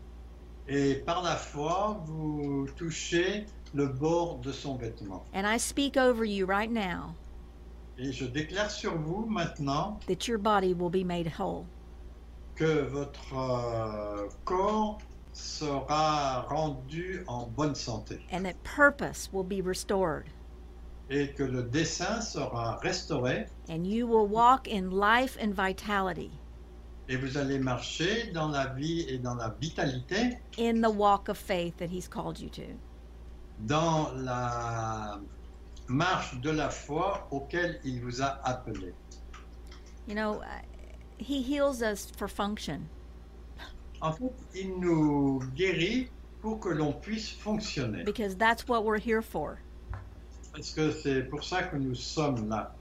et par la foi, vous touchez le bord de son vêtement. And I speak over you right now Et je déclare sur vous maintenant that your body will be made whole. que votre euh, corps sera rendu en bonne santé and that purpose will be restored. Et que le dessin sera restauré And you will walk in life and vitality et vous allez marcher dans la vie et dans la vitalité, in the walk of faith that he's called you to. dans la marche de la foi auquel il vous a appelé. You know, uh, he heals us for function. En fait, il nous guérit pour que l'on puisse fonctionner. because that's what we're here for. Parce que c'est pour ça que nous sommes là.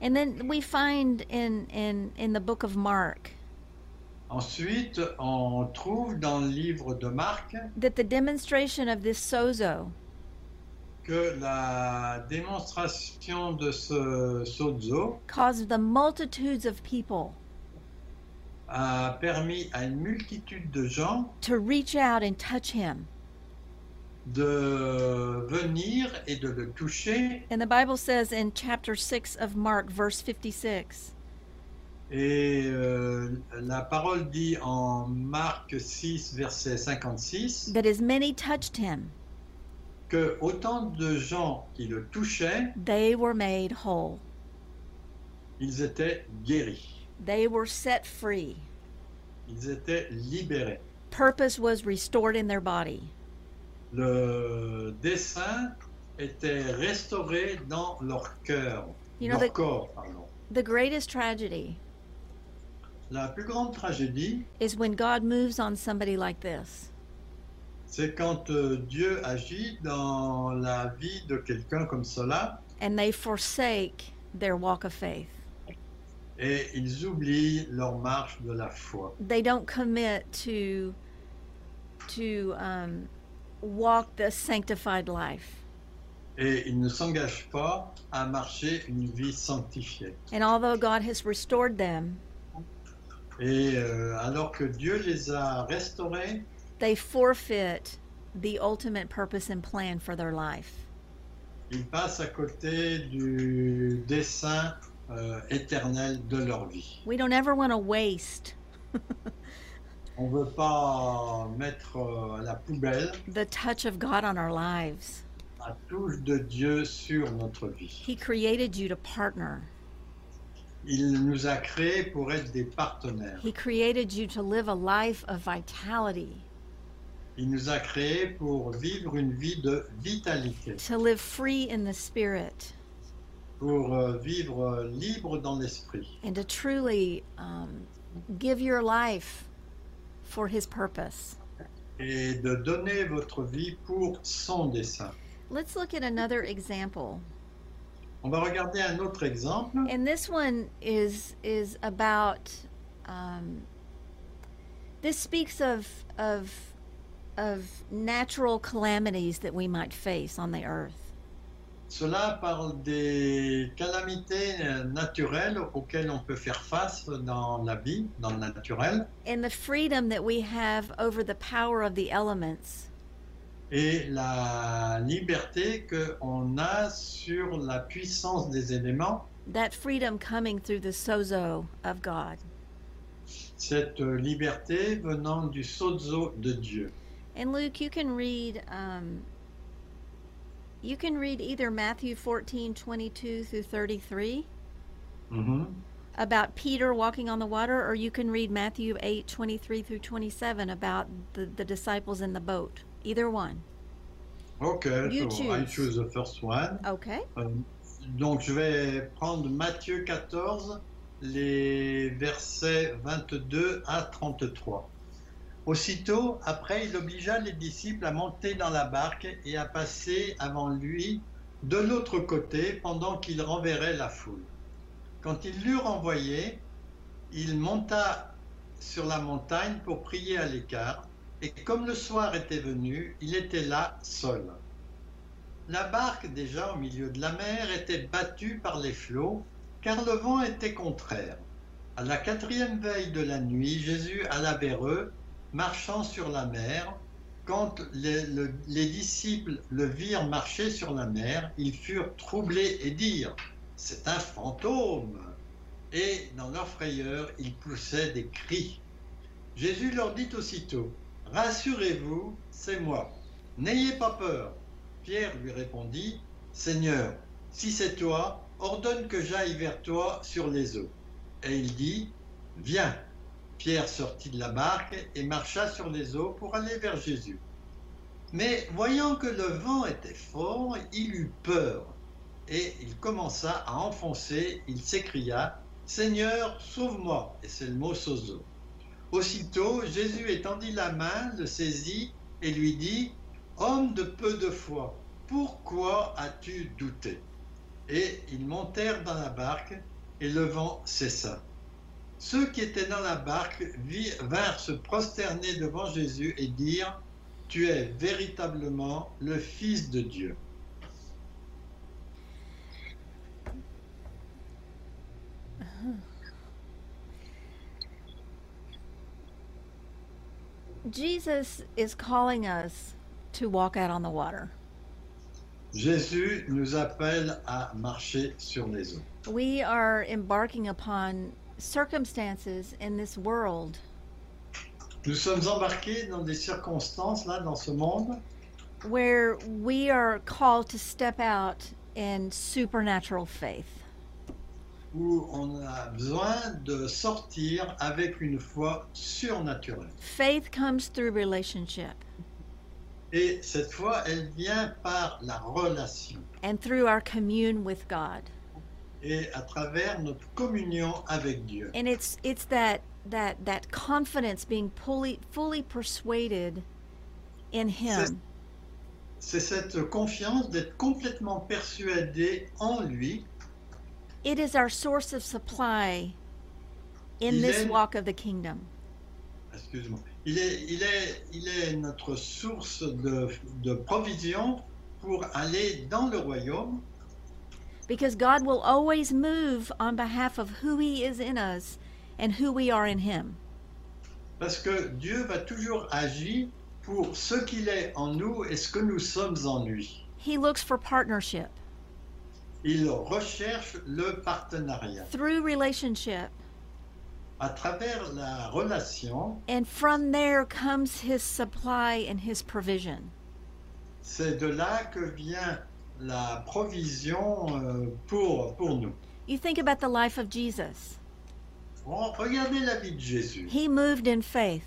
And then we find in in in the book of Mark Ensuite, on trouve dans le livre de Marc that the demonstration of this sozo que la démonstration de ce sozo caused the multitudes of people a permis à une multitude de gens to reach out and touch him. De venir et de le toucher. And the Bible says in chapter 6 of Mark verse 56 Et euh, la parole dit en Marc 6, verset 56, that as many touched him, que autant de gens qui le touchaient, they were made whole. ils étaient guéris, They were set free. ils étaient libérés. Purpose was restored in their body. Le dessin était restauré dans leur cœur, You know, leur the- corps, pardon. The greatest tragedy La plus grande tragédie, is when God moves on somebody like this. c'est quand euh, Dieu agit dans la vie de quelqu'un comme cela and they forsake their walk of faith. et ils oublient leur marche de la foi. They don't commit to to um, walk the sanctified life. Et ils ne s'engagent pas à marcher une vie sanctifiée. And although God has restored them, Et euh, alors que Dieu les a restaurés, they forfeit the ultimate purpose and plan for their life. ils passent à côté du dessein euh, éternel de leur vie. We don't ever want to waste On ne veut pas mettre euh, à la poubelle the touch of God on our lives. la touche de Dieu sur notre vie. He created you to partner. Il nous a créés pour être des partenaires. He created you to live a life of vitality, Il nous a créés pour vivre une vie de vitalité, to live free in the spirit, pour euh, vivre euh, libre dans l'esprit and to truly um, give your life for His purpose. et de donner votre vie pour son dessein. Let's look at another example. On va regarder un autre exemple. And this one is is about um, this speaks of of of natural calamities that we might face on the earth. Cela parle des calamités euh, naturelles auxquelles on peut faire face dans la vie, dans le naturel, And the freedom that we have over the power of the elements. et la liberté qu'on a sur la puissance des éléments, That freedom coming through the sozo of God. cette liberté venant du sozo de Dieu. And Luke, you can read um, you can read either Matthew 14, 22 through 33 Mhm. about Peter walking on the water, or you can read Matthew 8, 23 through 27 about the, the disciples in the boat. Either one. Ok, You so I choose. choose the first one. Okay. Euh, donc je vais prendre Matthieu 14, les versets 22 à 33. Aussitôt, après, il obligea les disciples à monter dans la barque et à passer avant lui de l'autre côté pendant qu'il renverrait la foule. Quand ils l'eurent envoyé, il monta sur la montagne pour prier à l'écart, et comme le soir était venu, il était là seul. La barque, déjà au milieu de la mer, était battue par les flots, car le vent était contraire. À la quatrième veille de la nuit, Jésus alla vers eux, marchant sur la mer. Quand les, le- les disciples le virent marcher sur la mer, ils furent troublés et dirent C'est un fantôme Et dans leur frayeur, ils poussaient des cris. Jésus leur dit aussitôt Rassurez-vous, c'est moi. N'ayez pas peur. Pierre lui répondit, Seigneur, si c'est toi, ordonne que j'aille vers toi sur les eaux. Et il dit, Viens. Pierre sortit de la barque et marcha sur les eaux pour aller vers Jésus. Mais voyant que le vent était fort, il eut peur et il commença à enfoncer. Il s'écria, Seigneur, sauve-moi. Et c'est le mot sozo. Aussitôt, Jésus étendit la main, le saisit et lui dit, Homme de peu de foi, pourquoi as-tu douté? Et ils montèrent dans la barque et le vent cessa. Ceux qui étaient dans la barque vi- vinrent se prosterner devant Jésus et dire, Tu es véritablement le Fils de Dieu. Jesus is calling us to walk out on the water. Jésus nous appelle à marcher sur les eaux. We are embarking upon circumstances in this world Nous sommes embarqués dans des circonstances, là, dans ce monde, where we are called to step out in supernatural faith. où on a besoin de sortir avec une foi surnaturelle. Faith comes through relationship Et cette foi, elle vient par la relation and through our commune with God. Et à travers notre communion avec Dieu. And it's it's that that that confidence being fully fully persuaded in him C'est cette confiance d'être complètement persuadé en lui. it is our source of supply in Il this est- walk of the kingdom. Excuse-moi. Il est, il, est, il est notre source de, de provision pour aller dans le royaume Because God will always move on behalf of who He is in us and who we are in Him. parce que Dieu va toujours agir pour ce qu'il est en nous et ce que nous sommes en lui. He looks for partnership Il recherche le partenariat. through relationship, À travers la relation, and from there comes His supply and His provision. c'est de là que vient la provision euh, pour, pour nous. You think about the life of Jesus. Bon, regardez la vie de Jésus. He moved in faith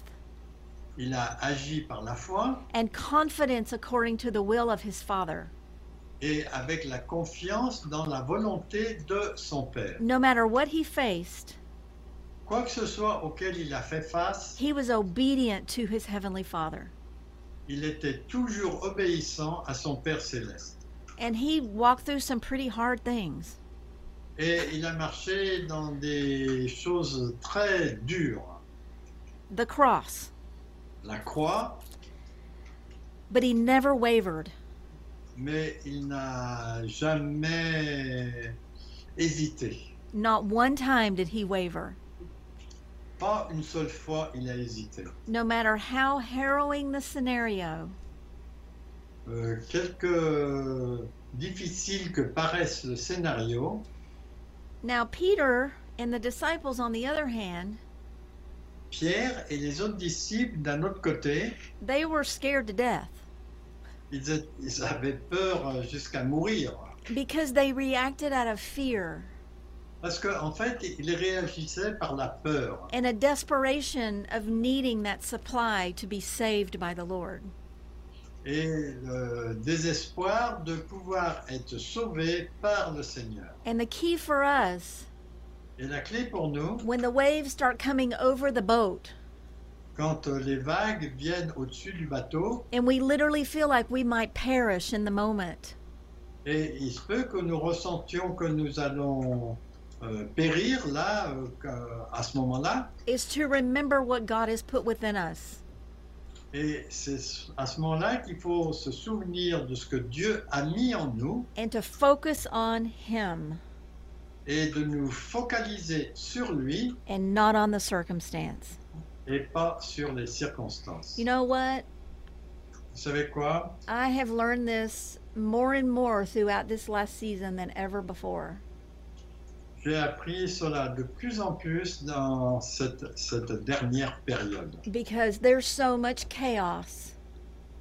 Il a agi par la foi and confidence according to the will of His Father. et avec la confiance dans la volonté de son Père. No matter what he faced, Quoi que ce soit auquel il a fait face, he was obedient to his Heavenly Father. il était toujours obéissant à son Père céleste. And he walked through some pretty hard things. Et il a marché dans des choses très dures. The cross. La croix, But he never wavered. mais il n'a jamais hésité. Not one time did he waver. Pas une seule fois il a hésité. No matter how harrowing the scenario, Euh, quelque difficile que paraisse le scénario, Now, Peter and the disciples, on the other hand, Pierre et les autres disciples d'un autre côté, they were scared to death ils, ils avaient peur euh, jusqu'à mourir. because they reacted out of fear Parce qu'en en fait, ils réagissaient par la peur and a desperation of needing that supply to be saved by the Lord. Et le désespoir de pouvoir être sauvés par le Seigneur. And the key for us, Et la clé pour nous, when the waves start coming over the boat quand euh, les vagues viennent au-dessus du bateau, and we literally feel like we might perish in the moment, et il se peut que nous ressentions que nous allons euh, périr là, euh, à ce moment-là, is to remember what God has put within us. Et c'est à ce moment-là qu'il faut se souvenir de ce que Dieu a mis en nous and to focus on Him et de nous focaliser sur lui and not on the circumstance. et pas sur les circonstances. You know what? Vous savez quoi? I have learned this more and more throughout this last season than ever before. J'ai appris cela de plus en plus dans cette, cette dernière période. Because there's so much chaos.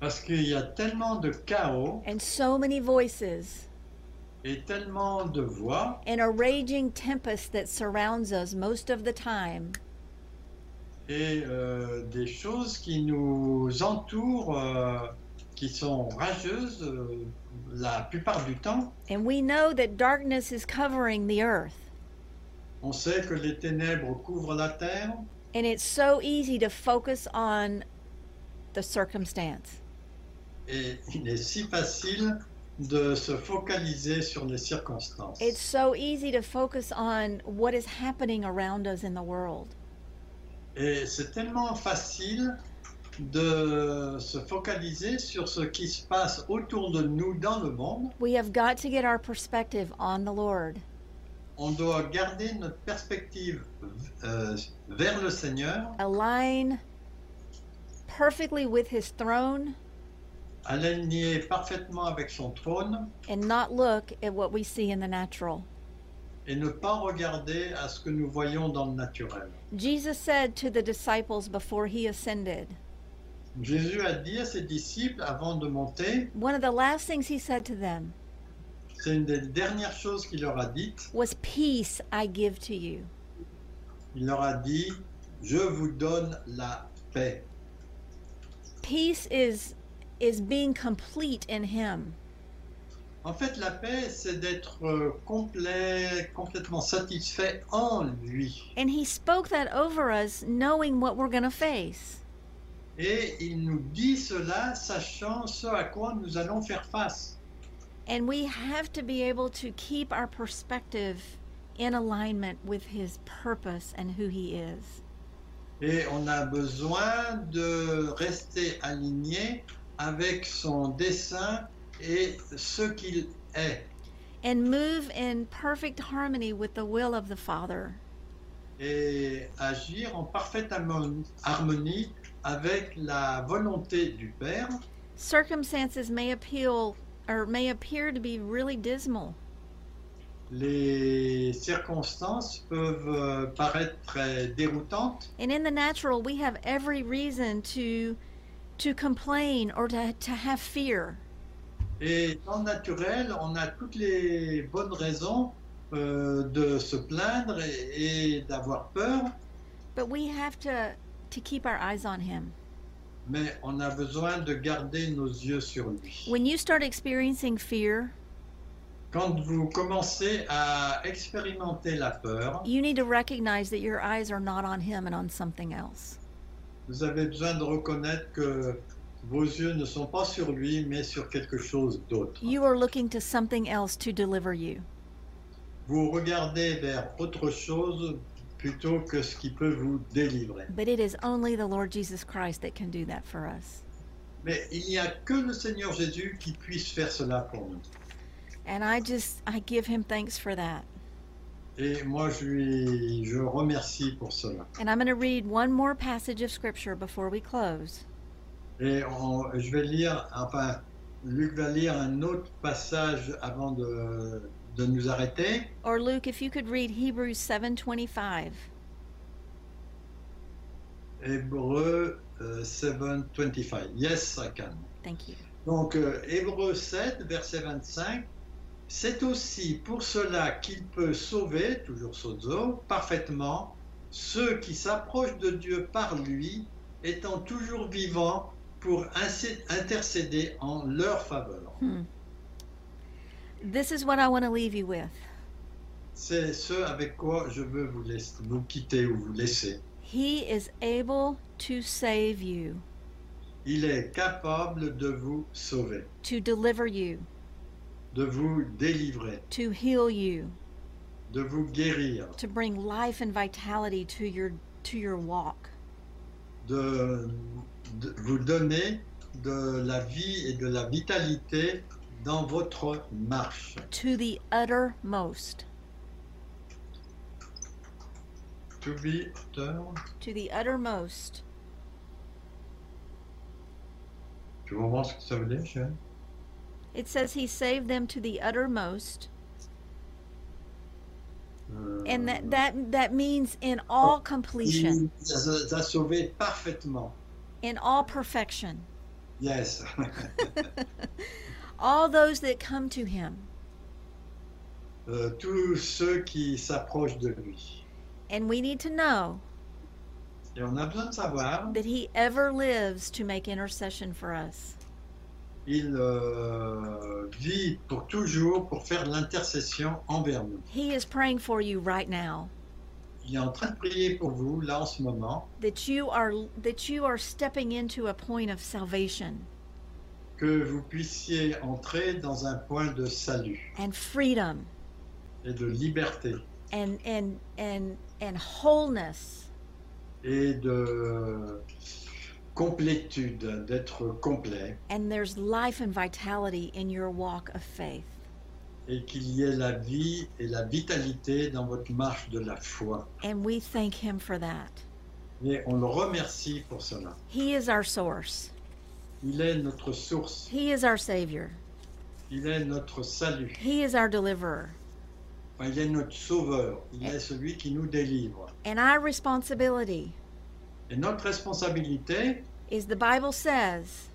Parce qu'il y a tellement de chaos and so many voices. et tellement de voix. And a raging tempest that surrounds us most of the time. Et euh, des choses qui nous entourent, euh, qui sont rageuses euh, la plupart du temps. and we know that darkness is covering the earth On sait que les ténèbres couvrent la terre and it's so easy to focus on the circumstance. et il est si facile de se focaliser sur les circonstances. It's so easy to focus on what is happening around us in the world. Et c'est tellement facile de se focaliser sur ce qui se passe autour de nous dans le monde. We have got to get our perspective on the Lord. On doit garder notre perspective euh, vers le Seigneur, align perfectly with his throne aligné parfaitement avec son trône and not look at what we see in the natural. et ne pas regarder à ce que nous voyons dans le naturel. Jesus said to the disciples before he ascended, Jésus a dit à ses disciples avant de monter, one of the last things he said to them c'est une des dernières choses qu'il leur a dites, was, Peace I give to you? il leur a dit, je vous donne la paix. Peace is is being complete in him. En fait, la paix, c'est d'être euh, complet, complètement satisfait en lui. And he spoke that over us knowing what we're going to face. Et il nous dit cela, sachant ce à quoi nous allons faire face. And we have to be able to keep our perspective in alignment with his purpose and who he is. Et on a besoin de rester aligné avec son dessein et ce qu'il est. And move in perfect harmony with the will of the Father. Et agir en parfaite harmonie avec la volonté du Père. Circumstances may appeal or may appear to be really dismal, Les circonstances peuvent euh, paraître très déroutantes. and in the natural we have every reason to to complain or to, to have fear. Et dans le naturel, on a toutes les bonnes raisons euh, de se plaindre et, et d'avoir peur, But we have to to keep our eyes on him. Mais on a besoin de garder nos yeux sur lui. When you start experiencing fear, Quand vous commencez à expérimenter la peur, you need to recognize that your eyes are not on him and on something else. vous avez besoin de reconnaître que vos yeux ne sont pas sur lui, mais sur quelque chose d'autre. You are looking to something else to deliver you. Vous regardez vers autre chose plutôt que ce qui peut vous délivrer. But it is only the Lord Jesus Christ that can do that for us. Mais il n'y a que le Seigneur Jésus qui puisse faire cela pour nous. And I just I give him thanks for that. Et moi, je lui je remercie pour cela. And I'm going to read one more passage of scripture before we close. Et on- je vais lire, enfin, Luc va lire un autre passage avant de, de nous arrêter. Or Luke, if you could read Hebrews 7:25. Hébreu euh, 7.25. Yes, I can. Thank you. Donc, euh, Hébreu 7, verset 25. C'est aussi pour cela qu'il peut sauver, toujours sozo, parfaitement, ceux qui s'approchent de Dieu par lui, étant toujours vivants pour intercéder en leur faveur. Hmm. This is what I want to leave you with. C'est ce avec quoi je veux vous, laisser, vous quitter ou vous laisser. He is able to save you, Il est capable de vous sauver, to deliver you, de vous délivrer, to heal you, de vous guérir, to bring life and vitality to your to your walk. de, de vous donner de la vie et de la vitalité dans votre marche. to the uttermost, To be utter, to the uttermost. tu comprends ce que ça veut dire, It says he saved them to the uttermost, Euh, and that that that means in all oh, completion, Il les a, a sauvés parfaitement. in all perfection. Yes. all those that come to him, Euh, tous ceux qui s'approchent de lui. and we need to know Et on a besoin de savoir, that he ever lives to make intercession for us. il euh, vit pour toujours pour faire l'intercession envers nous. He is praying for you right now Il est en train de prier pour vous là en ce moment, that you are that you are stepping into a point of salvation que vous puissiez entrer dans un point de salut and freedom et de liberté and and and and wholeness et de complétude, d'être complet and there's life and vitality in your walk of faith. et qu'il y ait la vie et la vitalité dans votre marche de la foi. And we thank him for that. Et on le remercie pour cela. He is our source. Il est notre source, He is our savior. il est notre salut. He is our deliverer. il a notre sauveur, il a celui qui nous délivre. And our responsibility Et notre responsabilité, is the Bible says,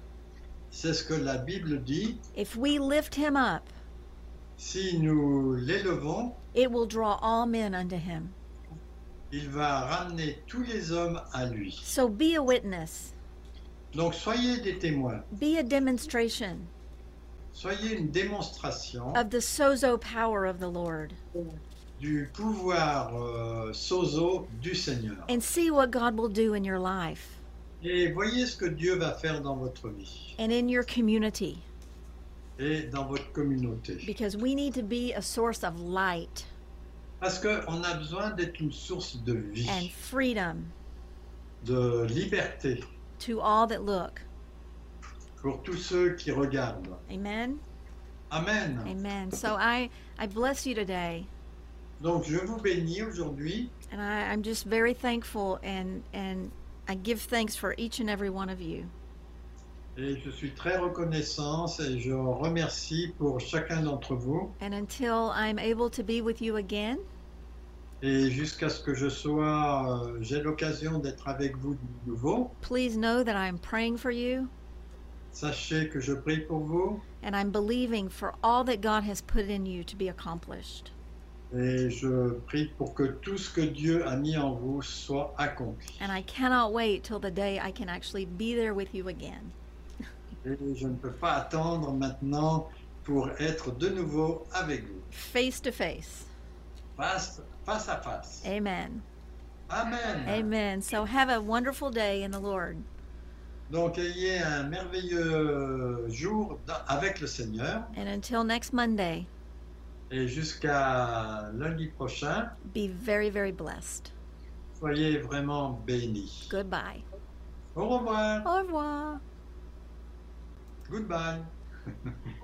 c'est ce que la Bible dit, if we lift him up, si nous l'élevons, it will draw all men unto him. il va ramener tous les hommes à lui. So be a witness, Donc soyez des témoins, be a demonstration soyez une démonstration of the sozo power of the Lord, du pouvoir euh, sozo du Seigneur. and see what God will do in your life Et voyez ce que Dieu va faire dans votre vie and in your community, et dans votre communauté. because we need to be a source of light Parce qu'on a besoin d'être une source de and vie, freedom de liberté to all that look. pour tous ceux qui regardent. Amen. Amen. Amen. So I I bless you today, Donc je vous bénis aujourd'hui and I, I'm just very thankful and and I give thanks for each and every one of you. et je suis très reconnaissant et je remercie pour chacun d'entre vous. And until I'm able to be with you again, Et jusqu'à ce que je sois, euh, j'ai l'occasion d'être avec vous de nouveau, please know that I'm praying for you sachez que je prie pour vous and I'm believing for all that God has put in you to be accomplished. et je prie pour que tout ce que Dieu a mis en vous soit accompli. And I cannot wait till the day I can actually be there with you again. Et je ne peux pas attendre maintenant pour être de nouveau avec vous, Face to face. face, face à face. Amen. Amen. Amen. So have a wonderful day in the Lord. Donc ayez un merveilleux jour avec le Seigneur And until next Monday, et jusqu'à lundi prochain, be very, very blessed. soyez vraiment bénis. Goodbye. Au revoir. Au revoir. Goodbye.